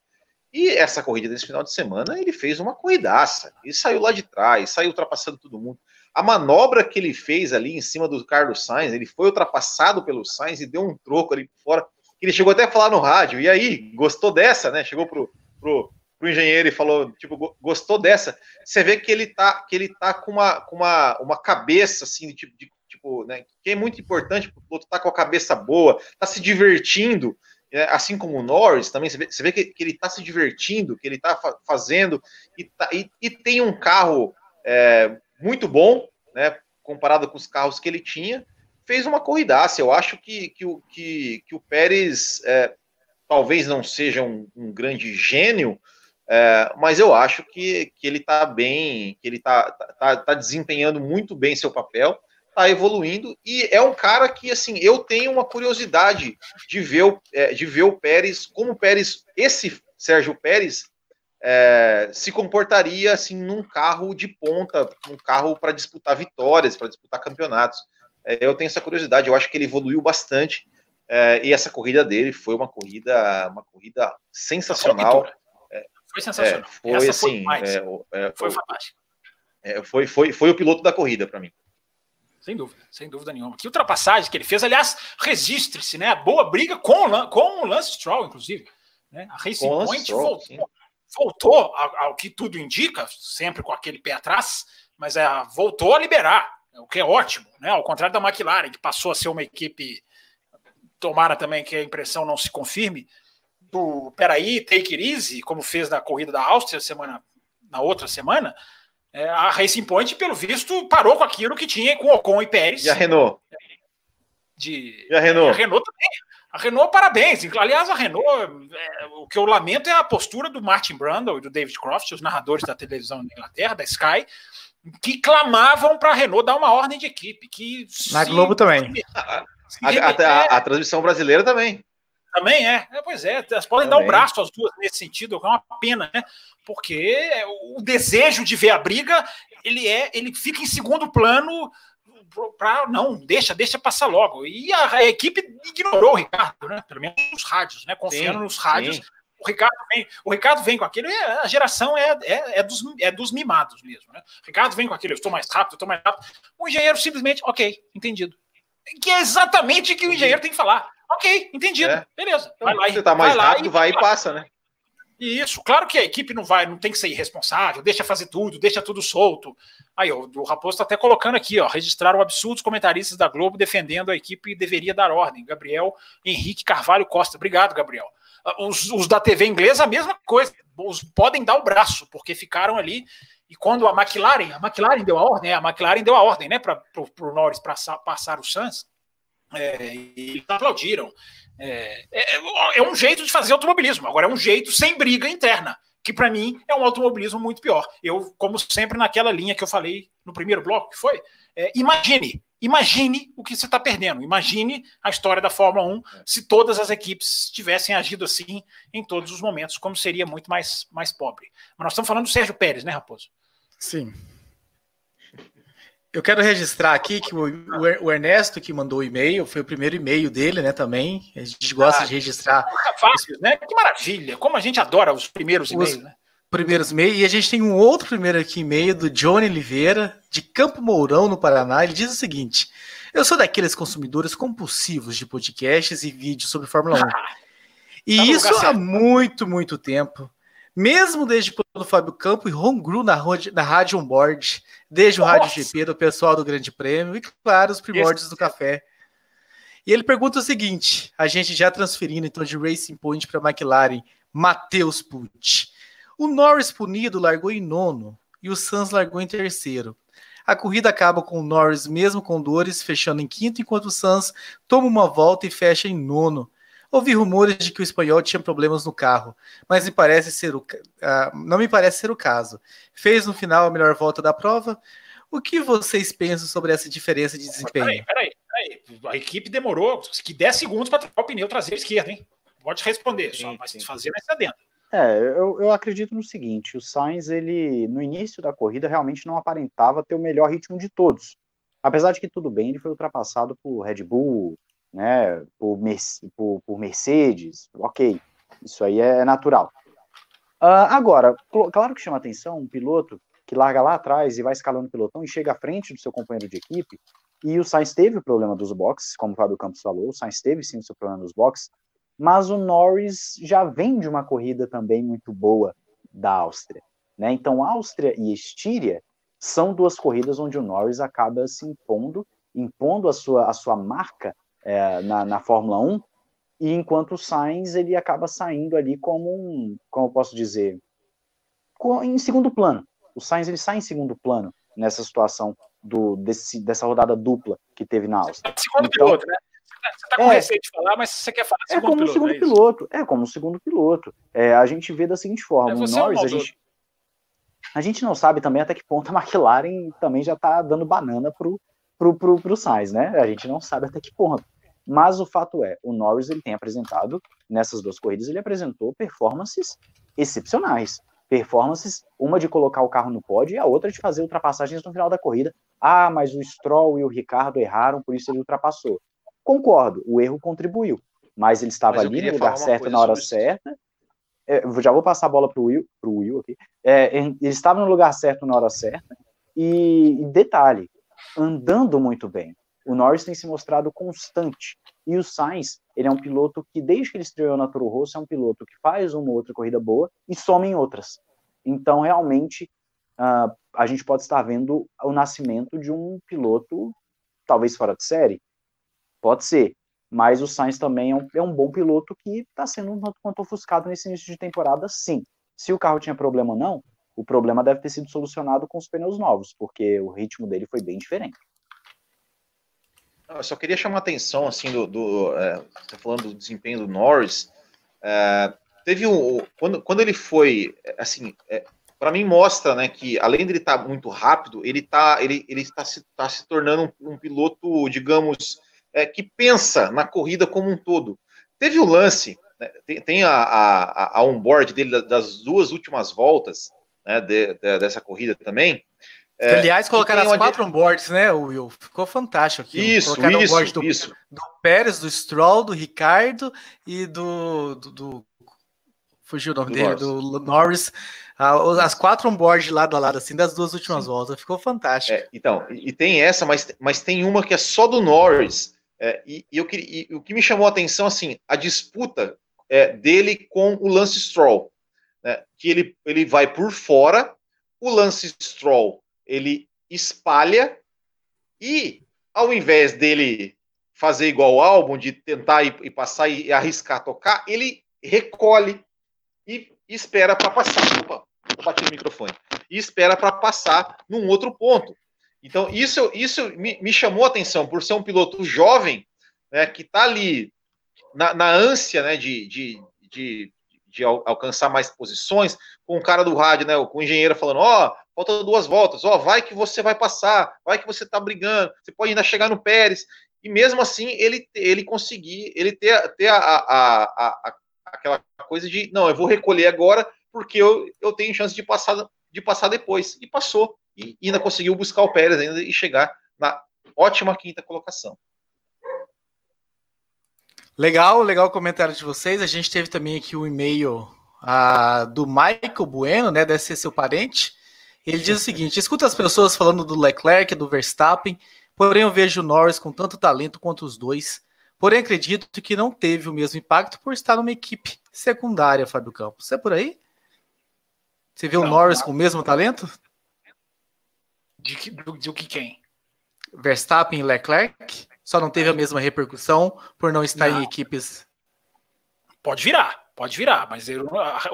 E essa corrida desse final de semana, ele fez uma corridaça. Ele saiu lá de trás, saiu ultrapassando todo mundo. A manobra que ele fez ali em cima do Carlos Sainz, ele foi ultrapassado pelo Sainz e deu um troco ali por fora. Ele chegou até a falar no rádio. E aí, gostou dessa, né? Chegou pro, pro, pro engenheiro e falou, tipo, gostou dessa. Você vê que ele tá, que ele tá com uma, com uma, uma cabeça assim, de, de, tipo, né? Que é muito importante pro piloto tá com a cabeça boa, tá se divertindo, né, assim como o Norris também, você vê, você vê que, que, ele tá se divertindo, que ele tá fa fazendo, e, tá, e, e, tem um carro é, muito bom, né? Comparado com os carros que ele tinha, fez uma corridaça. Eu acho que, que, o, que, que o Pérez é, talvez não seja um, um grande gênio, é, mas eu acho que, que ele está bem, que ele está tá, tá desempenhando muito bem seu papel, está evoluindo e é um cara que assim eu tenho uma curiosidade de ver o, é, de ver o Pérez, como o Pérez, esse Sérgio Pérez é, se comportaria assim num carro de ponta, um carro para disputar vitórias, para disputar campeonatos. É, eu tenho essa curiosidade, eu acho que ele evoluiu bastante. É, e essa corrida dele foi uma corrida, uma corrida sensacional. Foi sensacional. É, foi Essa assim, foi, é, é, foi fantástico. É, foi, foi, foi o piloto da corrida para mim. Sem dúvida, sem dúvida nenhuma. Que ultrapassagem que ele fez, aliás, registre-se, né? Boa briga com, o, com o Lance Stroll, inclusive. Né? A Racing com Point Stroll, voltou, voltou ao, ao, que tudo indica, sempre com aquele pé atrás, mas é, voltou a liberar, o que é ótimo, né? Ao contrário da McLaren, que passou a ser uma equipe, tomara também que a impressão não se confirme, do peraí, take it easy, como fez na corrida da Áustria semana, na outra semana, é, a Racing Point, pelo visto, parou com aquilo que tinha com Ocon e Pérez. E a Renault? De, e a Renault? A Renault também. A Renault, parabéns. Aliás, a Renault, é, o que eu lamento é a postura do Martin Brundle e do David Croft, os narradores da televisão da Inglaterra, da Sky, que clamavam para a Renault dar uma ordem de equipe. Que Na Globo também. A, a, a, a, transmissão brasileira também. Também é. é pois é, elas podem também. dar o braço as duas nesse sentido, é uma pena, né? Porque o desejo de ver a briga, ele é, ele fica em segundo plano para não, deixa, deixa passar logo. E a, a, equipe ignorou o Ricardo, né? Pelo menos nos rádios, né? Confiando sim, nos rádios. Sim. O Ricardo, vem, o Ricardo vem com aquilo, a geração é, é, é, dos, é dos mimados mesmo. Né? O Ricardo vem com aquilo, eu estou mais rápido, eu estou mais rápido. O engenheiro simplesmente, ok, entendido. Que é exatamente o que o engenheiro tem que falar. Ok, entendido. É. Beleza. Vai lá. Você está mais vai rápido, vai e passa, né? Isso, claro que a equipe não vai, não tem que ser irresponsável, deixa fazer tudo, deixa tudo solto. Aí, ó, o Raposo está até colocando aqui, ó, registraram absurdos comentaristas da Globo defendendo a equipe e deveria dar ordem. Gabriel Henrique Carvalho Costa. Obrigado, Gabriel. Ah, os, os da TV inglesa, a mesma coisa. Os, podem dar o braço, porque ficaram ali. E quando a McLaren, a McLaren deu a ordem, a McLaren deu a ordem, né, para o Norris passar, passar o Suns, é, e aplaudiram. É, é, é, um jeito de fazer automobilismo. Agora é um jeito sem briga interna, que para mim é um automobilismo muito pior. Eu, como sempre, naquela linha que eu falei no primeiro bloco, que foi, é, imagine, imagine o que você está perdendo. Imagine a história da Fórmula 1 se todas as equipes tivessem agido assim em todos os momentos, como seria muito mais, mais pobre. Mas nós estamos falando do Sérgio Pérez, né, Raposo? Sim. Eu quero registrar aqui que o, Ernesto que mandou o e-mail, foi o primeiro e-mail dele, né, também. A gente gosta ah, de registrar. Fácil, né? Que maravilha! Como a gente adora os primeiros e-mails, né? Primeiros e-mails. E a gente tem um outro primeiro aqui e-mail do Johnny Oliveira, de Campo Mourão, no Paraná. Ele diz o seguinte: Eu sou daqueles consumidores compulsivos de podcasts e vídeos sobre Fórmula 1. e tá isso há muito, muito tempo. Mesmo desde quando o Fábio Campo e Ron Gru na, na rádio onboard, desde o Nossa. Rádio GP do pessoal do Grande Prêmio e, claro, os primórdios do café. E ele pergunta o seguinte: a gente já transferindo então de Racing Point para McLaren, Matheus Pucci. O Norris punido largou em nono e o Sanz largou em terceiro. A corrida acaba com o Norris, mesmo com dores, fechando em quinto, enquanto o Sanz toma uma volta e fecha em nono. Ouvi rumores de que o espanhol tinha problemas no carro, mas me parece ser o, uh, não me parece ser o caso. Fez no final a melhor volta da prova. O que vocês pensam sobre essa diferença de desempenho? Peraí, peraí, peraí. A equipe demorou que 10 segundos para trocar o pneu traseiro esquerdo, hein? Pode responder, sim, só, mas sim. fazer nessa dentro. É, eu, eu acredito no seguinte: o Sainz, ele, no início da corrida, realmente não aparentava ter o melhor ritmo de todos. Apesar de que tudo bem, ele foi ultrapassado por Red Bull, né, por, por, por Mercedes, ok, isso aí é natural. Uh, agora, claro que chama atenção um piloto que larga lá atrás e vai escalando o pelotão e chega à frente do seu companheiro de equipe, e o Sainz teve o problema dos boxes, como o Fábio Campos falou, o Sainz teve sim o seu problema dos boxes, mas o Norris já vem de uma corrida também muito boa da Áustria. Né? Então, Áustria e Estíria são duas corridas onde o Norris acaba se impondo, impondo a sua, a sua marca é, na, na Fórmula 1, e enquanto o Sainz ele acaba saindo ali como um, como eu posso dizer, em segundo plano. O Sainz ele sai em segundo plano nessa situação do, desse, dessa rodada dupla que teve na Áustria. Segundo então, piloto, né? Você está com é, receio de falar, mas você quer falar é como piloto, segundo é piloto. É como um segundo piloto. É, a gente vê da seguinte forma: é, o Norris, a gente, a gente não sabe também até que ponto a McLaren também já está dando banana pro, pro, pro, pro Sainz, né? A gente não sabe até que ponto. Mas o fato é, o Norris ele tem apresentado, nessas duas corridas, ele apresentou performances excepcionais. Performances, uma de colocar o carro no pódio e a outra de fazer ultrapassagens no final da corrida. Ah, mas o Stroll e o Ricardo erraram, por isso ele ultrapassou. Concordo, o erro contribuiu, mas ele estava mas ali no lugar certo na hora certa. É, já vou passar a bola para o Will, pro Will aqui. É, ele estava no lugar certo na hora certa. E, e detalhe, andando muito bem. O Norris tem se mostrado constante. E o Sainz, ele é um piloto que, desde que ele estreou na Toro Rosso, é um piloto que faz uma outra corrida boa e soma em outras. Então, realmente, uh, a gente pode estar vendo o nascimento de um piloto, talvez fora de série. Pode ser. mas o Sainz também é um, é um bom piloto que está sendo um tanto quanto ofuscado nesse início de temporada, sim. Se o carro tinha problema ou não, o problema deve ter sido solucionado com os pneus novos, porque o ritmo dele foi bem diferente. Eu só queria chamar a atenção, assim, do, do é, tá falando do desempenho do Norris. É, teve um, quando, quando ele foi, assim, é, para mim mostra, né, que além de ele estar tá muito rápido, ele tá, ele, ele está se, tá se tornando um, um piloto, digamos, é, que pensa na corrida como um todo. Teve o lance, né, tem, tem a, a, a onboard dele das duas últimas voltas, né, de, de, dessa corrida também, é, Aliás, colocaram as quatro onboards, né, Will? Ficou fantástico aqui. Isso, colocaram isso, onboard do, isso. do Pérez, do Stroll, do Ricardo e do. do, do fugiu o nome do dele, Norris. do Norris. As quatro onboards lado a lado, assim, das duas últimas Sim. voltas. Ficou fantástico. É, então, e tem essa, mas, mas tem uma que é só do Norris. É, e, e, eu, e, o que me chamou a atenção, assim, a disputa é, dele com o Lance Stroll. Né, que ele, ele vai por fora, o Lance Stroll ele espalha e, ao invés dele fazer igual o álbum, de tentar ir passar e arriscar tocar, ele recolhe e espera para passar. Opa, bati no microfone. E espera para passar num outro ponto. Então, isso, isso me, me, chamou a atenção, por ser um piloto jovem, né, que está ali na, na, ânsia né, de, de, de, de, alcançar mais posições, com o cara do rádio, né, com o engenheiro falando, ó, oh, falta duas voltas, ó, vai que você vai passar, vai que você tá brigando, você pode ainda chegar no Pérez, e mesmo assim ele, ele conseguir, ele ter, ter a, a, a, aquela coisa de, não, eu vou recolher agora porque eu, eu tenho chance de passar, de passar depois, e passou, e ainda conseguiu buscar o Pérez ainda e chegar na ótima quinta colocação. Legal, legal o comentário de vocês. A gente teve também aqui o um e-mail uh, do Michael Bueno, né? Deve ser seu parente. Ele diz o seguinte: escuta as pessoas falando do Leclerc, do Verstappen, porém eu vejo o Norris com tanto talento quanto os dois. Porém, acredito que não teve o mesmo impacto por estar numa equipe secundária, Fábio Campos. É por aí? Você vê não, o Norris não. com o mesmo talento? De que, do, do que quem? Verstappen e Leclerc? Só não teve a mesma repercussão por não estar não. em equipes. Pode virar, pode virar, mas a,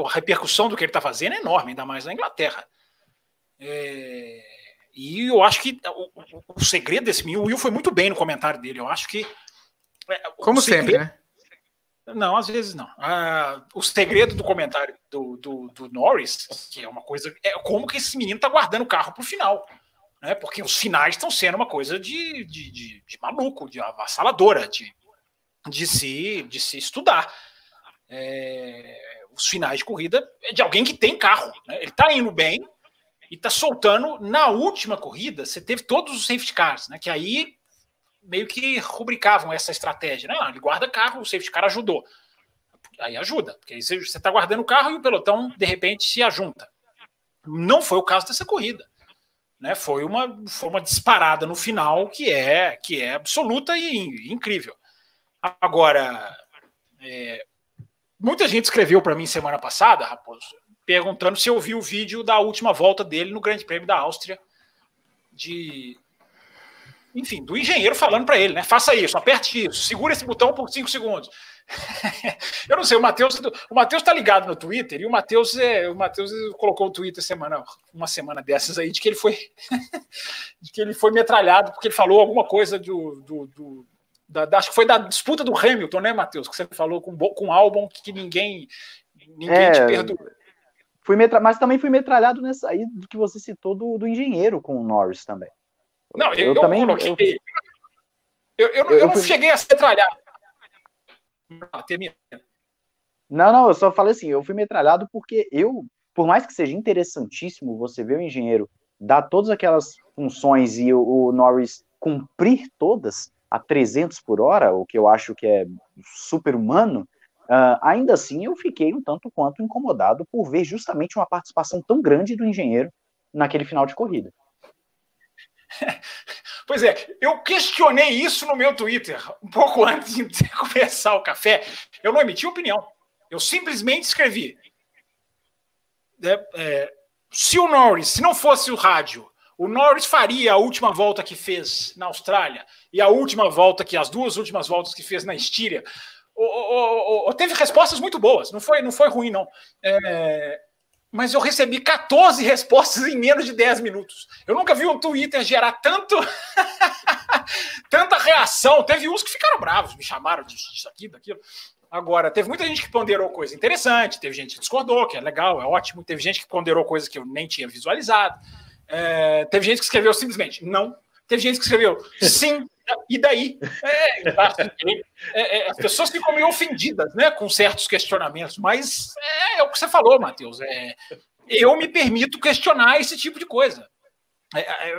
a repercussão do que ele está fazendo é enorme, ainda mais na Inglaterra. É, e eu acho que o, o, segredo desse o Will foi muito bem no comentário dele. Eu acho que. É, Como segredo, sempre, né? Não, às vezes não. Ah, o segredo do comentário do, do, do, Norris, que é uma coisa. É como que esse menino tá guardando o carro pro final. Né? Porque os finais estão sendo uma coisa de, de, de, de, maluco, de avassaladora, de, de, se, de se estudar. É, os finais de corrida é de alguém que tem carro. Né? Ele tá indo bem, e tá soltando na última corrida. Você teve todos os safety cars, né? Que aí meio que rubricavam essa estratégia, né? Ah, ele guarda carro, o safety car ajudou. Aí ajuda, porque aí você está guardando o carro e o pelotão de repente se ajunta. Não foi o caso dessa corrida, né? Foi uma, foi uma disparada no final que é que é absoluta e, incrível. Agora, é, muita gente escreveu para mim semana passada, Raposo, perguntando se eu vi o vídeo da última volta dele no Grande Prêmio da Áustria. De. Enfim, do engenheiro falando para ele, né? Faça isso, aperte isso, segura esse botão por cinco segundos. eu não sei, o Matheus o Matheus tá ligado no Twitter e o Matheus é, o Matheus colocou o Twitter semana uma semana dessas aí de que ele foi de que ele foi metralhado porque ele falou alguma coisa do, do, do da, acho que foi da disputa do Hamilton, né, Matheus, que você falou com com um álbum que ninguém ninguém é, te perdoa. Fui metra... Mas também fui metralhado nessa aí do que você citou do, do engenheiro com o Norris também. Não, eu, eu, também. Coloquei... Eu, eu, eu, eu não fui... cheguei a ser metralhado. Não, não, eu só falei assim, eu fui metralhado porque eu, por mais que seja interessantíssimo você ver o engenheiro dar todas aquelas funções e o, o Norris cumprir todas a 300 por hora, o que eu acho que é super humano, Uh, ainda assim, eu fiquei um tanto quanto incomodado por ver justamente uma participação tão grande do engenheiro naquele final de corrida. Pois é, eu questionei isso no meu Twitter um pouco antes de começar o café. Eu não emiti opinião. Eu simplesmente escrevi: é, é, se o Norris, se não fosse o rádio, O Norris faria a última volta que fez na Austrália e a última volta que as duas últimas voltas que fez na Estíria. O, o, o, teve respostas muito boas, não foi, não foi ruim, não. É, mas eu recebi 14 respostas em menos de 10 minutos. Eu nunca vi um Twitter gerar tanto tanta reação. Teve uns que ficaram bravos, me chamaram disso, aqui, daquilo. Agora, teve muita gente que ponderou coisa interessante, teve gente que discordou, que é legal, é ótimo. Teve gente que ponderou coisas que eu nem tinha visualizado. É, teve gente que escreveu simplesmente não. Teve gente que escreveu sim, e daí? É, é, é, as pessoas ficam meio ofendidas né, com certos questionamentos, mas é, é o que você falou, Matheus. É, eu me permito questionar esse tipo de coisa.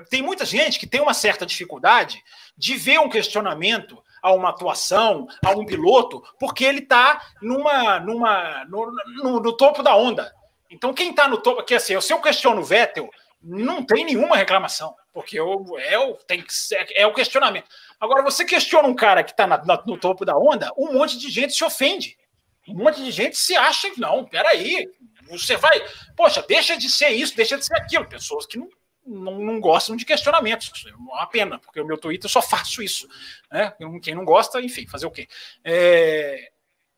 Tem muita gente que tem uma certa dificuldade de ver um questionamento a uma atuação, a um piloto, porque ele está numa, numa, no, no, no, topo da onda. Então, quem está no topo, que assim, se eu questiono o Vettel, não tem nenhuma reclamação, porque eu, é, o, tem que ser, é o questionamento. Agora, você questiona um cara que está no topo da onda, um monte de gente se ofende. Um monte de gente se acha, não, peraí, você vai, poxa, deixa de ser isso, deixa de ser aquilo. Pessoas que não, não, não gostam de questionamentos. É uma pena, porque o meu Twitter eu só faço isso. Né? Quem não gosta, enfim, fazer o quê? É,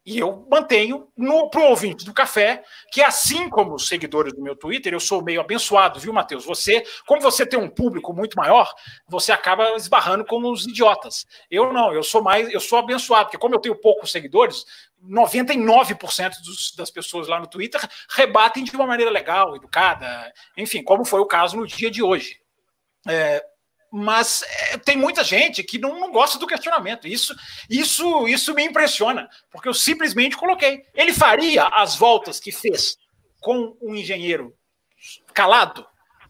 e eu mantenho para o ouvinte do café, que assim como os seguidores do meu Twitter, eu sou meio abençoado, viu, Matheus? Você, como você tem um público muito maior, você acaba esbarrando como os idiotas. Eu não, eu sou mais, eu sou abençoado, porque como eu tenho poucos seguidores, 99% dos, das pessoas lá no Twitter rebatem de uma maneira legal, educada, enfim, como foi o caso no dia de hoje. É, mas é, tem muita gente que não, não, gosta do questionamento. Isso, isso, isso me impressiona, porque eu simplesmente coloquei. Ele faria as voltas que fez com um engenheiro calado?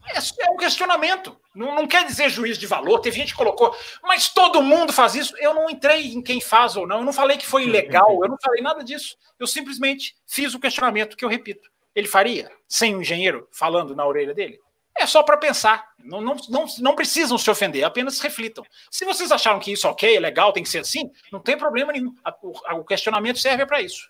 É, é um questionamento. Não, não, quer dizer juiz de valor. Teve gente que colocou, mas todo mundo faz isso. Eu não entrei em quem faz ou não. Eu não falei que foi ilegal. Eu não falei nada disso. Eu simplesmente fiz o questionamento que eu repito. Ele faria sem um engenheiro falando na orelha dele? É só para pensar. Não, não, não, não precisam se ofender, apenas reflitam. Se vocês acharam que isso é ok, é legal, tem que ser assim, não tem problema nenhum. O, o questionamento serve para isso.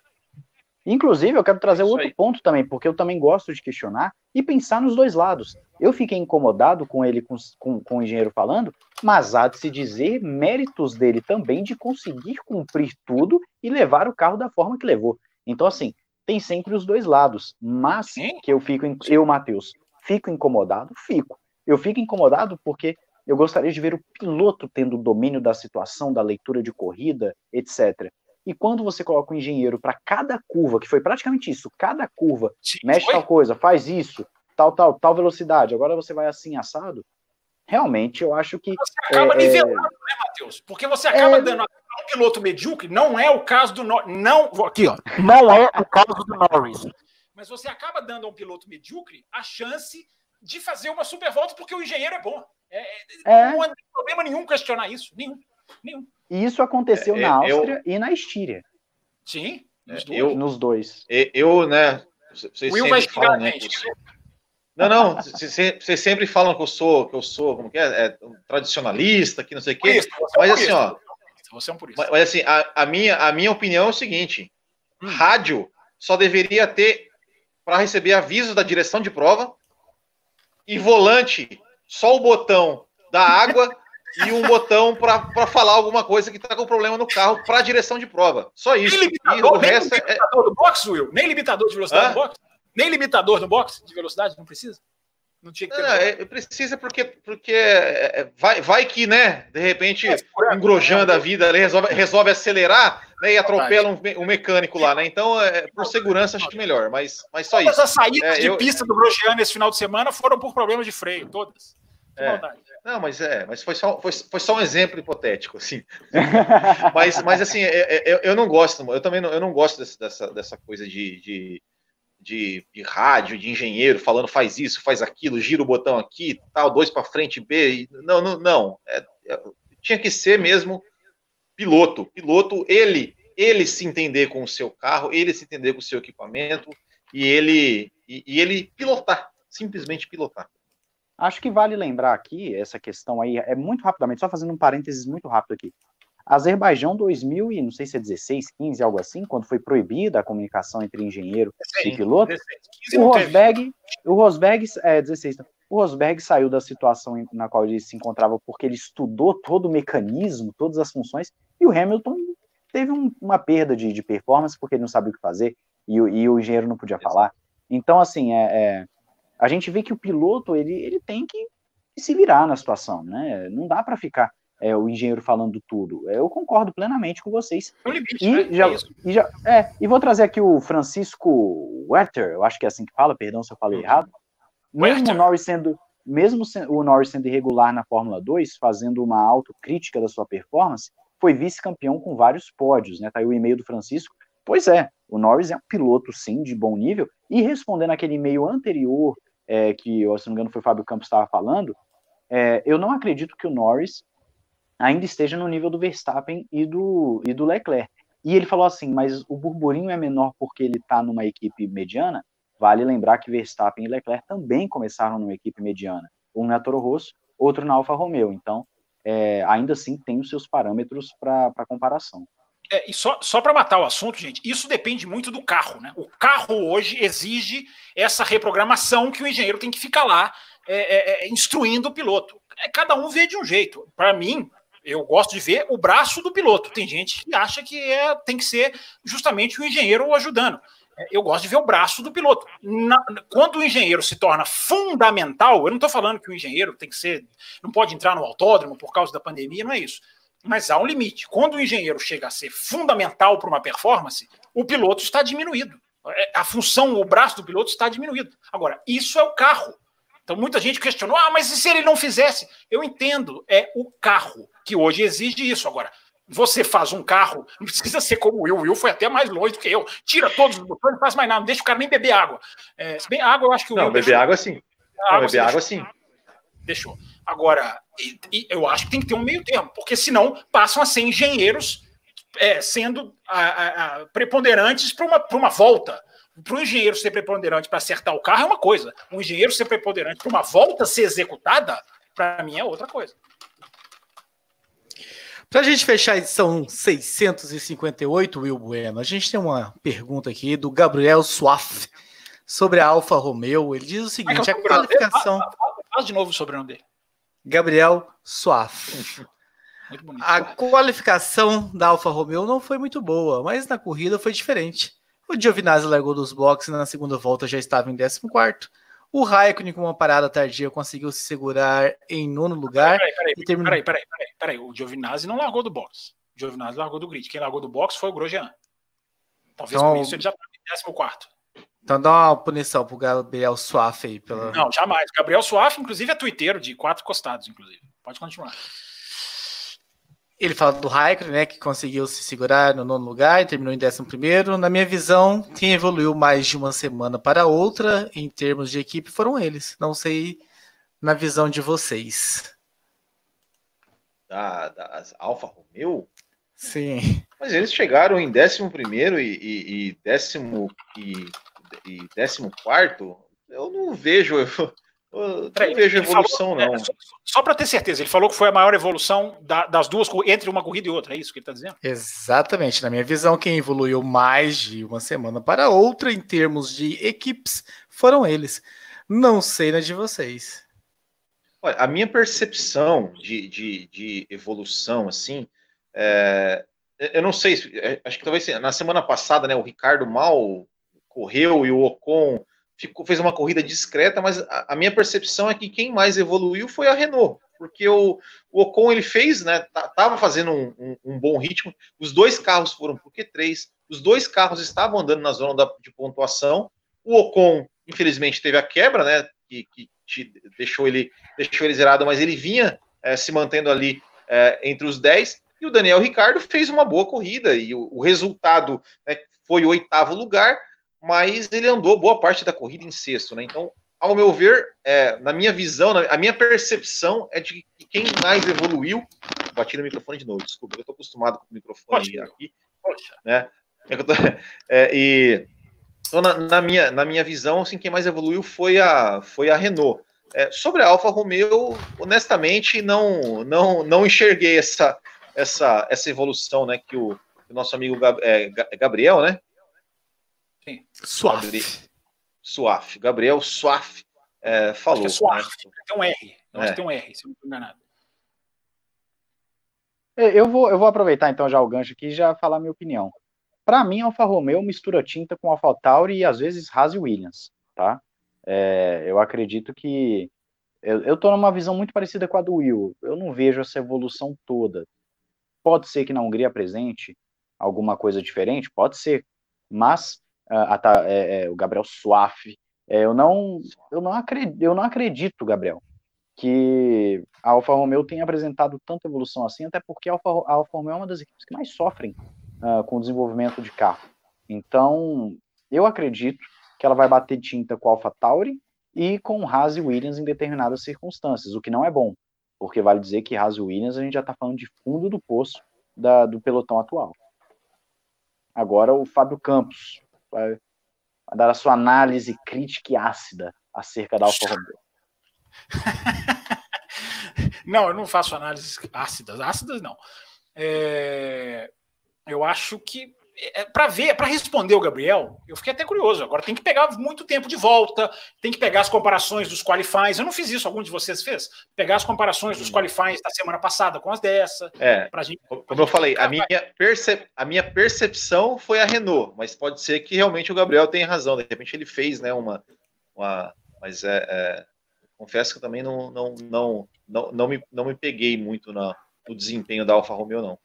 Inclusive, eu quero trazer outro aí. ponto também, porque eu também gosto de questionar e pensar nos dois lados. Eu fiquei incomodado com ele, com, com, com o engenheiro falando, mas há de se dizer méritos dele também de conseguir cumprir tudo e levar o carro da forma que levou. Então, assim, tem sempre os dois lados. Mas Sim. que eu fico, eu, Matheus, Fico incomodado? Fico. Eu fico incomodado porque eu gostaria de ver o piloto tendo domínio da situação, da leitura de corrida, etc. E quando você coloca o um engenheiro para cada curva, que foi praticamente isso, cada curva, Sim, mexe foi? tal coisa, faz isso, tal, tal, tal velocidade, agora você vai assim assado, realmente eu acho que. Você acaba é, nivelando, é... né, Matheus? Porque você acaba é... dando um piloto medíocre, não é o caso do Norris. Não, aqui, ó. Não é o caso do Norris mas você acaba dando a um piloto medíocre a chance de fazer uma super volta porque o engenheiro é bom. É, é, é. Não há problema nenhum questionar isso. Nenhum. nenhum. E isso aconteceu é, na Áustria eu... e na Estíria. Sim, nos dois. Eu, nos dois. Eu, né? Vocês Will vai a gente. Não, não, vocês sempre falam que eu sou, que eu sou, como que é, é um tradicionalista, que não sei o quê. Isso, mas assim, ó. Você é um Mas, mas assim, a, a, minha, a minha opinião é o seguinte: hum. rádio só deveria ter para receber avisos da direção de prova. E volante, só o botão da água e um botão para falar alguma coisa que está com problema no carro para a direção de prova. Só isso. Nem limitador, nem é- limitador é... do box, Will? Nem limitador de velocidade Hã? no box? Nem limitador no box de velocidade? Não precisa? Não tinha que ter. Não, é, precisa porque, porque é, é, vai, vai que, né, de repente, é, engrojando a vida, resolve, resolve acelerar né, e atropela um, um, mecânico lá, né? Então, é, por segurança, acho que melhor, mas, mas só todas isso. Todas as saídas é, de eu... pista do Grosjean esse final de semana foram por problemas de freio, todas. É. Não, mas é, mas foi só, foi, foi só um exemplo hipotético, assim. mas, mas assim, eu, eu não gosto, eu também não, eu não gosto dessa, dessa coisa de, de de, de, rádio, de engenheiro, falando faz isso, faz aquilo, gira o botão aqui, tal, dois para frente, B. Não, não, não. É, é, tinha que ser mesmo piloto. Piloto, ele, ele se entender com o seu carro, ele se entender com o seu equipamento e ele, e, e ele pilotar, simplesmente pilotar. Acho que vale lembrar aqui essa questão aí, é muito rapidamente, só fazendo um parênteses muito rápido aqui. Azerbaijão 2000 e não sei se é 16, 15, algo assim, quando foi proibida a comunicação entre engenheiro Sim, e piloto, 16, o Rosberg, o Rosberg, é 16, O Rosberg saiu da situação na qual ele se encontrava porque ele estudou todo o mecanismo, todas as funções, e o Hamilton teve um, uma perda de, de, performance porque ele não sabia o que fazer e, e o engenheiro não podia falar. Então, assim, é, é, a gente vê que o piloto ele, ele tem que se virar na situação, né? Não dá para ficar é, o engenheiro falando tudo. Eu concordo plenamente com vocês. É limite, e, né? já, é e já, é, e vou trazer aqui o Francisco Werther, eu acho que é assim que fala, perdão se eu falei errado. Mesmo o Norris sendo, mesmo o Norris sendo irregular na Fórmula 2, fazendo uma autocrítica da sua performance, foi vice-campeão com vários pódios, né? Tá aí o e-mail do Francisco. Pois é, o Norris é um piloto, sim, de bom nível, e respondendo aquele e-mail anterior, é, que, se não me engano, foi o Fábio Campos estava falando, é, eu não acredito que o Norris ainda esteja no nível do Verstappen e do, e do Leclerc. E ele falou assim, mas o burburinho é menor porque ele está numa equipe mediana? Vale lembrar que Verstappen e Leclerc também começaram numa equipe mediana, um na Toro Rosso, outro na Alfa Romeo. Então, é, ainda assim tem os seus parâmetros para comparação. É, e só, só para matar o assunto, gente, isso depende muito do carro, né? O carro hoje exige essa reprogramação que o engenheiro tem que ficar lá é, é, instruindo o piloto. Cada um vê de um jeito. Para mim, eu gosto de ver o braço do piloto. Tem gente que acha que é, tem que ser justamente o engenheiro ajudando. Eu gosto de ver o braço do piloto. Na, quando o engenheiro se torna fundamental, eu não estou falando que o engenheiro tem que ser, não pode entrar no autódromo por causa da pandemia, não é isso. Mas há um limite. Quando o engenheiro chega a ser fundamental para uma performance, o piloto está diminuído. A função, o braço do piloto está diminuído. Agora, isso é o carro. Então, muita gente questionou: ah, mas e se ele não fizesse? Eu entendo, é o carro que hoje exige isso. Agora, você faz um carro, não precisa ser como o Will. O Will foi até mais longe do que eu. Tira todos os botões, não faz mais nada, não deixa o cara nem beber água. É, se bem água, eu acho que o Não, Will beber deixou. água sim. Não, Água, beber água sim. Deixou. Agora, e- e eu acho que tem que ter um meio termo, porque senão passam a ser engenheiros é, sendo a- a- a, preponderantes para uma, pra uma volta. Para o engenheiro ser preponderante para acertar o carro é uma coisa. Um engenheiro ser preponderante para uma volta ser executada, para mim é outra coisa. Pra gente fechar a edição 658, Will Bueno, a gente tem uma pergunta aqui do Gabriel Suaf sobre a Alfa Romeo. Ele diz o seguinte: a qualificação. Faz de novo o sobrenome dele. Gabriel Suaf. A qualificação da Alfa Romeo não foi muito boa, mas na corrida foi diferente. O Giovinazzi largou dos boxes na segunda volta já estava em 14. O Raikkonen, com uma parada tardia, conseguiu se segurar em nono lugar. Peraí, peraí, terminou- peraí, peraí, peraí, peraí. O Giovinazzi não largou do box. O Giovinazzi largou do grid. Quem largou do box foi o Grosjean. Talvez Então- por isso ele já está em 14. Então dá uma punição pro Gabriel Suaf aí pela. Não, jamais. Gabriel Suaf, inclusive, é tuiteiro de quatro costados, inclusive. Pode continuar. Ele fala do Raikkonen, né, que conseguiu se segurar no nono lugar e terminou em décimo primeiro. Na minha visão, quem evoluiu mais de uma semana para outra em termos de equipe foram eles. Não sei na visão de vocês. Da, das Alfa Romeo. Sim. Mas eles chegaram em 11 primeiro e, e, e décimo e, e décimo quarto. Eu não vejo, eu, eu Peraí, não vejo evolução, falou- não. é, só só para ter certeza, ele falou que foi a maior evolução da- das duas entre uma corrida e outra. É isso que ele está dizendo? Exatamente. Na minha visão, quem evoluiu mais de uma semana para outra em termos de equipes foram eles. Não sei na de vocês. Olha, a minha percepção de, de, de evolução, assim, é, eu não sei, se- é, acho que talvez na semana passada, né, o Ricardo mal correu e o Ocon ficou, fez uma corrida discreta, mas a, a minha percepção é que quem mais evoluiu foi a Renault, porque o, o Ocon ele fez, né, tava fazendo um, um- um bom ritmo, os dois carros foram pro Q3, os dois carros estavam andando na zona da- de pontuação, o Ocon, infelizmente, teve a quebra, né, que, que te- deixou ele deixou ele zerado, mas ele vinha eh, se mantendo ali eh, entre os 10. E o Daniel Ricardo fez uma boa corrida e o, o resultado né, foi o oitavo lugar, mas ele andou boa parte da corrida em sexto. Né? Então, ao meu ver, eh, na minha visão, na- a minha percepção é de que quem mais evoluiu. Bati no microfone de novo, desculpa, eu estou acostumado com o microfone Pode. aqui. Poxa. né? É que tô- é, e então, na, na minha, na minha visão, assim, quem mais evoluiu foi a, foi a Renault. É, sobre a Alfa Romeo, honestamente, não, não, não enxerguei essa, essa, essa evolução né, que o, o nosso amigo Gab- é, Ga- Gabriel, né? Suave. Gabri- Suaf, Gabriel Suaf é, falou. Acho que é Suaf, né? tem um R. Eu acho É. que tem um R, se eu não estou enganado. É, Eu vou, eu vou aproveitar então já o gancho aqui e já falar minha opinião. Para mim, Alfa Romeo mistura tinta com Alfa Tauri e às vezes Haas e Williams, tá? É, eu acredito que eu, eu tô numa visão muito parecida com a do Will. Eu não vejo essa evolução toda. Pode ser que na Hungria apresente alguma coisa diferente, pode ser, mas ah, a Ta- é, é, o Gabriel Suaf, é, eu não, eu não acredito, eu não acredito, Gabriel, que a Alfa Romeo tem apresentado tanta evolução assim, até porque a Alfa, a Alfa Romeo é uma das equipes que mais sofrem ah, com o desenvolvimento de carro. Então, eu acredito que ela vai bater tinta com a Alfa Tauri e com Haas e Williams em determinadas circunstâncias, o que não é bom, porque vale dizer que Haas e Williams a gente já está falando de fundo do poço da- do pelotão atual. Agora o Fábio Campos vai, dar a sua análise crítica e ácida acerca da Alfa Romeo. Não, eu não faço análises ácidas. Ácidas, não. É, eu acho que para ver, para responder o Gabriel, eu fiquei até curioso. Agora tem que pegar muito tempo de volta, tem que pegar as comparações dos qualifies. Eu não fiz isso, algum de vocês fez? Pegar as comparações dos qualifies da semana passada com as dessa, É, gente. como como eu falei, a minha, percep- a minha percepção foi a Renault, mas pode ser que realmente o Gabriel tenha razão. De repente ele fez, né, uma. uma mas é, é, confesso que eu também não, não, não, não, não, me, não me peguei muito na, no desempenho da Alfa Romeo, não.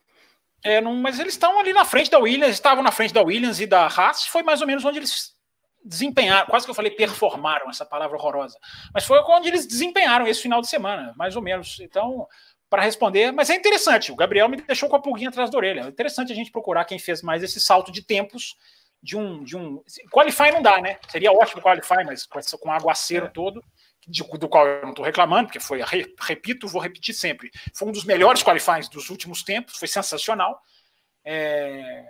É, não, mas eles estão ali na frente da Williams, estavam na frente da Williams e da Haas, foi mais ou menos onde eles desempenharam, quase que eu falei performaram, essa palavra horrorosa, mas foi onde eles desempenharam esse final de semana, mais ou menos. Então, para responder, mas é interessante, o Gabriel me deixou com a pulguinha atrás da orelha. É interessante a gente procurar quem fez mais esse salto de tempos de um. De um qualify não dá, né? Seria ótimo qualify, mas com, essa, com o aguaceiro É. todo. De- do qual eu não estou reclamando, porque foi, re- repito, vou repetir sempre, foi um dos melhores qualifies dos últimos tempos, foi sensacional. É,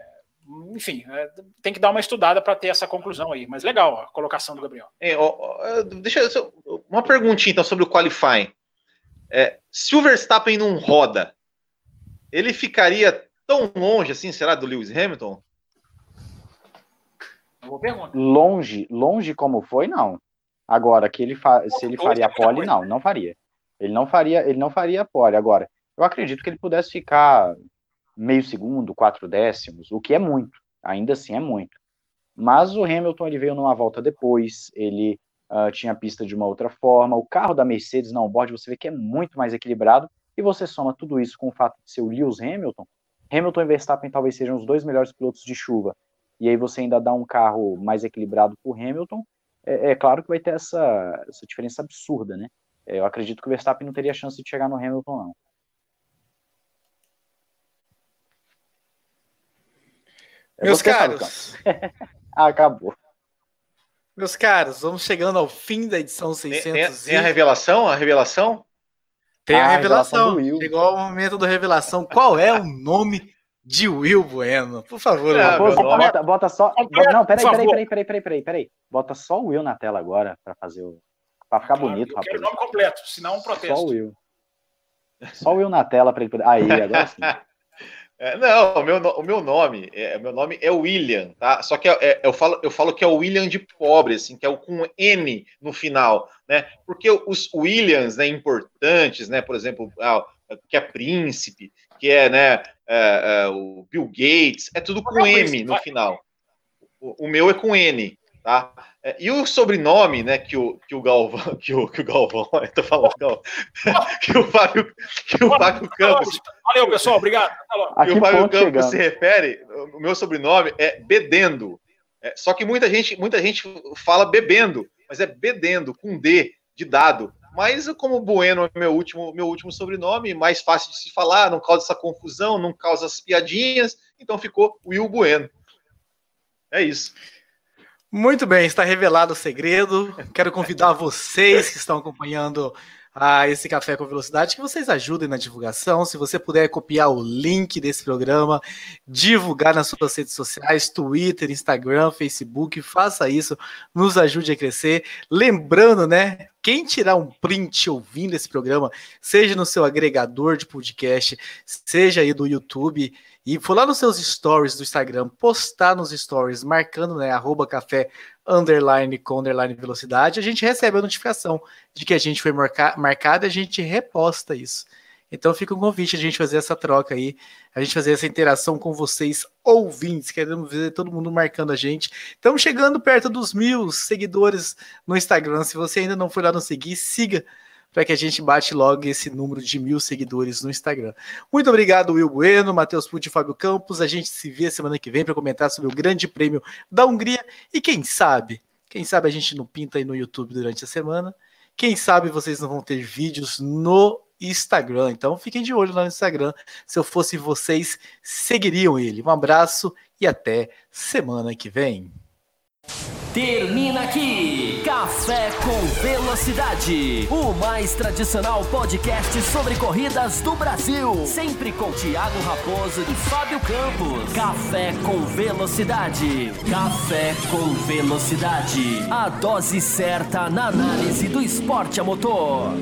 enfim, é, tem que dar uma estudada para ter essa conclusão aí, mas legal a colocação do Gabriel. Hein, ó, ó, deixa eu uma perguntinha então sobre o qualifying. É, se o Verstappen não roda, ele ficaria tão longe assim, será, do Lewis Hamilton? Longe, longe como foi, não. Agora, que ele fa- se ele faria pole, não, não faria. Ele não faria, ele não faria pole. Agora, eu acredito que ele pudesse ficar meio segundo, quatro décimos, o que é muito. Ainda assim é muito. Mas o Hamilton ele veio numa volta depois, ele ah, tinha a pista de uma outra forma. O carro da Mercedes na onboard você vê que é muito mais equilibrado. E você soma tudo isso com o fato de ser o Lewis Hamilton. Hamilton e Verstappen talvez sejam os dois melhores pilotos de chuva. E aí você ainda dá um carro mais equilibrado para o Hamilton. É, é claro que vai ter essa, essa diferença absurda, né? É, Eu acredito que o Verstappen não teria chance de chegar no Hamilton, não. É Meus caros, acabou. meus caros, vamos chegando ao fim da edição Tem, 600. tem- tem a revelação? A revelação? Tem a Ah, a revelação. revelação do Will. Chegou o momento da revelação. Qual é o nome de Will Bueno? Por favor, nome- bota, bota só. Completo, Não, peraí, peraí, peraí, peraí, peraí, peraí, peraí. Bota só o Will na tela agora para fazer o. Pra ficar Claro, bonito, rapaz. o nome completo, senão um Só o protesto. Will. Só o Will na tela para ele poder. Aí, agora sim. É, não, o meu, o meu nome, é, meu nome é William, tá? Só que é- é- eu, falo, eu falo que é o William de pobre, assim, que é o com N no final, né? Porque os Williams, né, importantes, né? Por exemplo, ah, que é príncipe, que é, né, é, é, o Bill Gates, é tudo com é M no final. O, o meu é com N, tá? É, e o sobrenome, né, que o, que o Galvão, que o, que o Galvão, eu tô falando, Galvão, que o Fábio, que o Fábio Campos Valeu, pessoal, obrigado. Até logo. e Aqui o Fábio Campos chegando. se refere, o meu sobrenome é Bedendo. É, só que muita gente, muita gente fala bebendo, mas é Bedendo, com D, de dado. Mas como Bueno é meu último, meu último sobrenome, mais fácil de se falar, não causa essa confusão, não causa as piadinhas, então ficou Will Bueno. É isso. Muito bem, está revelado o segredo. Quero convidar vocês que estão acompanhando ah, esse Café com Velocidade que vocês ajudem na divulgação. Se você puder copiar o link desse programa, divulgar nas suas redes sociais, Twitter, Instagram, Facebook, faça isso, nos ajude a crescer. Lembrando, né? Quem tirar um print ouvindo esse programa, seja no seu agregador de podcast, seja aí do YouTube, e for lá nos seus stories do Instagram, postar nos stories, marcando, né, arroba café underline com underline velocidade, a gente recebe a notificação de que a gente foi marca marcado e a gente reposta isso. Então fica um convite a gente fazer essa troca aí, a gente fazer essa interação com vocês, ouvintes, queremos ver todo mundo marcando a gente. Estamos chegando perto dos mil seguidores no Instagram. Se você ainda não foi lá nos seguir, siga para que a gente bate logo esse número de mil seguidores no Instagram. Muito obrigado, Will Bueno, Matheus Pucci e Fábio Campos. A gente se vê semana que vem para comentar sobre o Grande Prêmio da Hungria. E quem sabe, quem sabe a gente não pinta aí no YouTube durante a semana. Quem sabe vocês não vão ter vídeos no Instagram. Então fiquem de olho lá no Instagram. Se eu fosse vocês, seguiriam ele. Um abraço e até semana que vem. Termina aqui Café com Velocidade, o mais tradicional podcast sobre corridas do Brasil. Sempre com Thiago Raposo e Fábio Campos. Café com Velocidade. Café com Velocidade. A dose certa na análise do esporte a motor.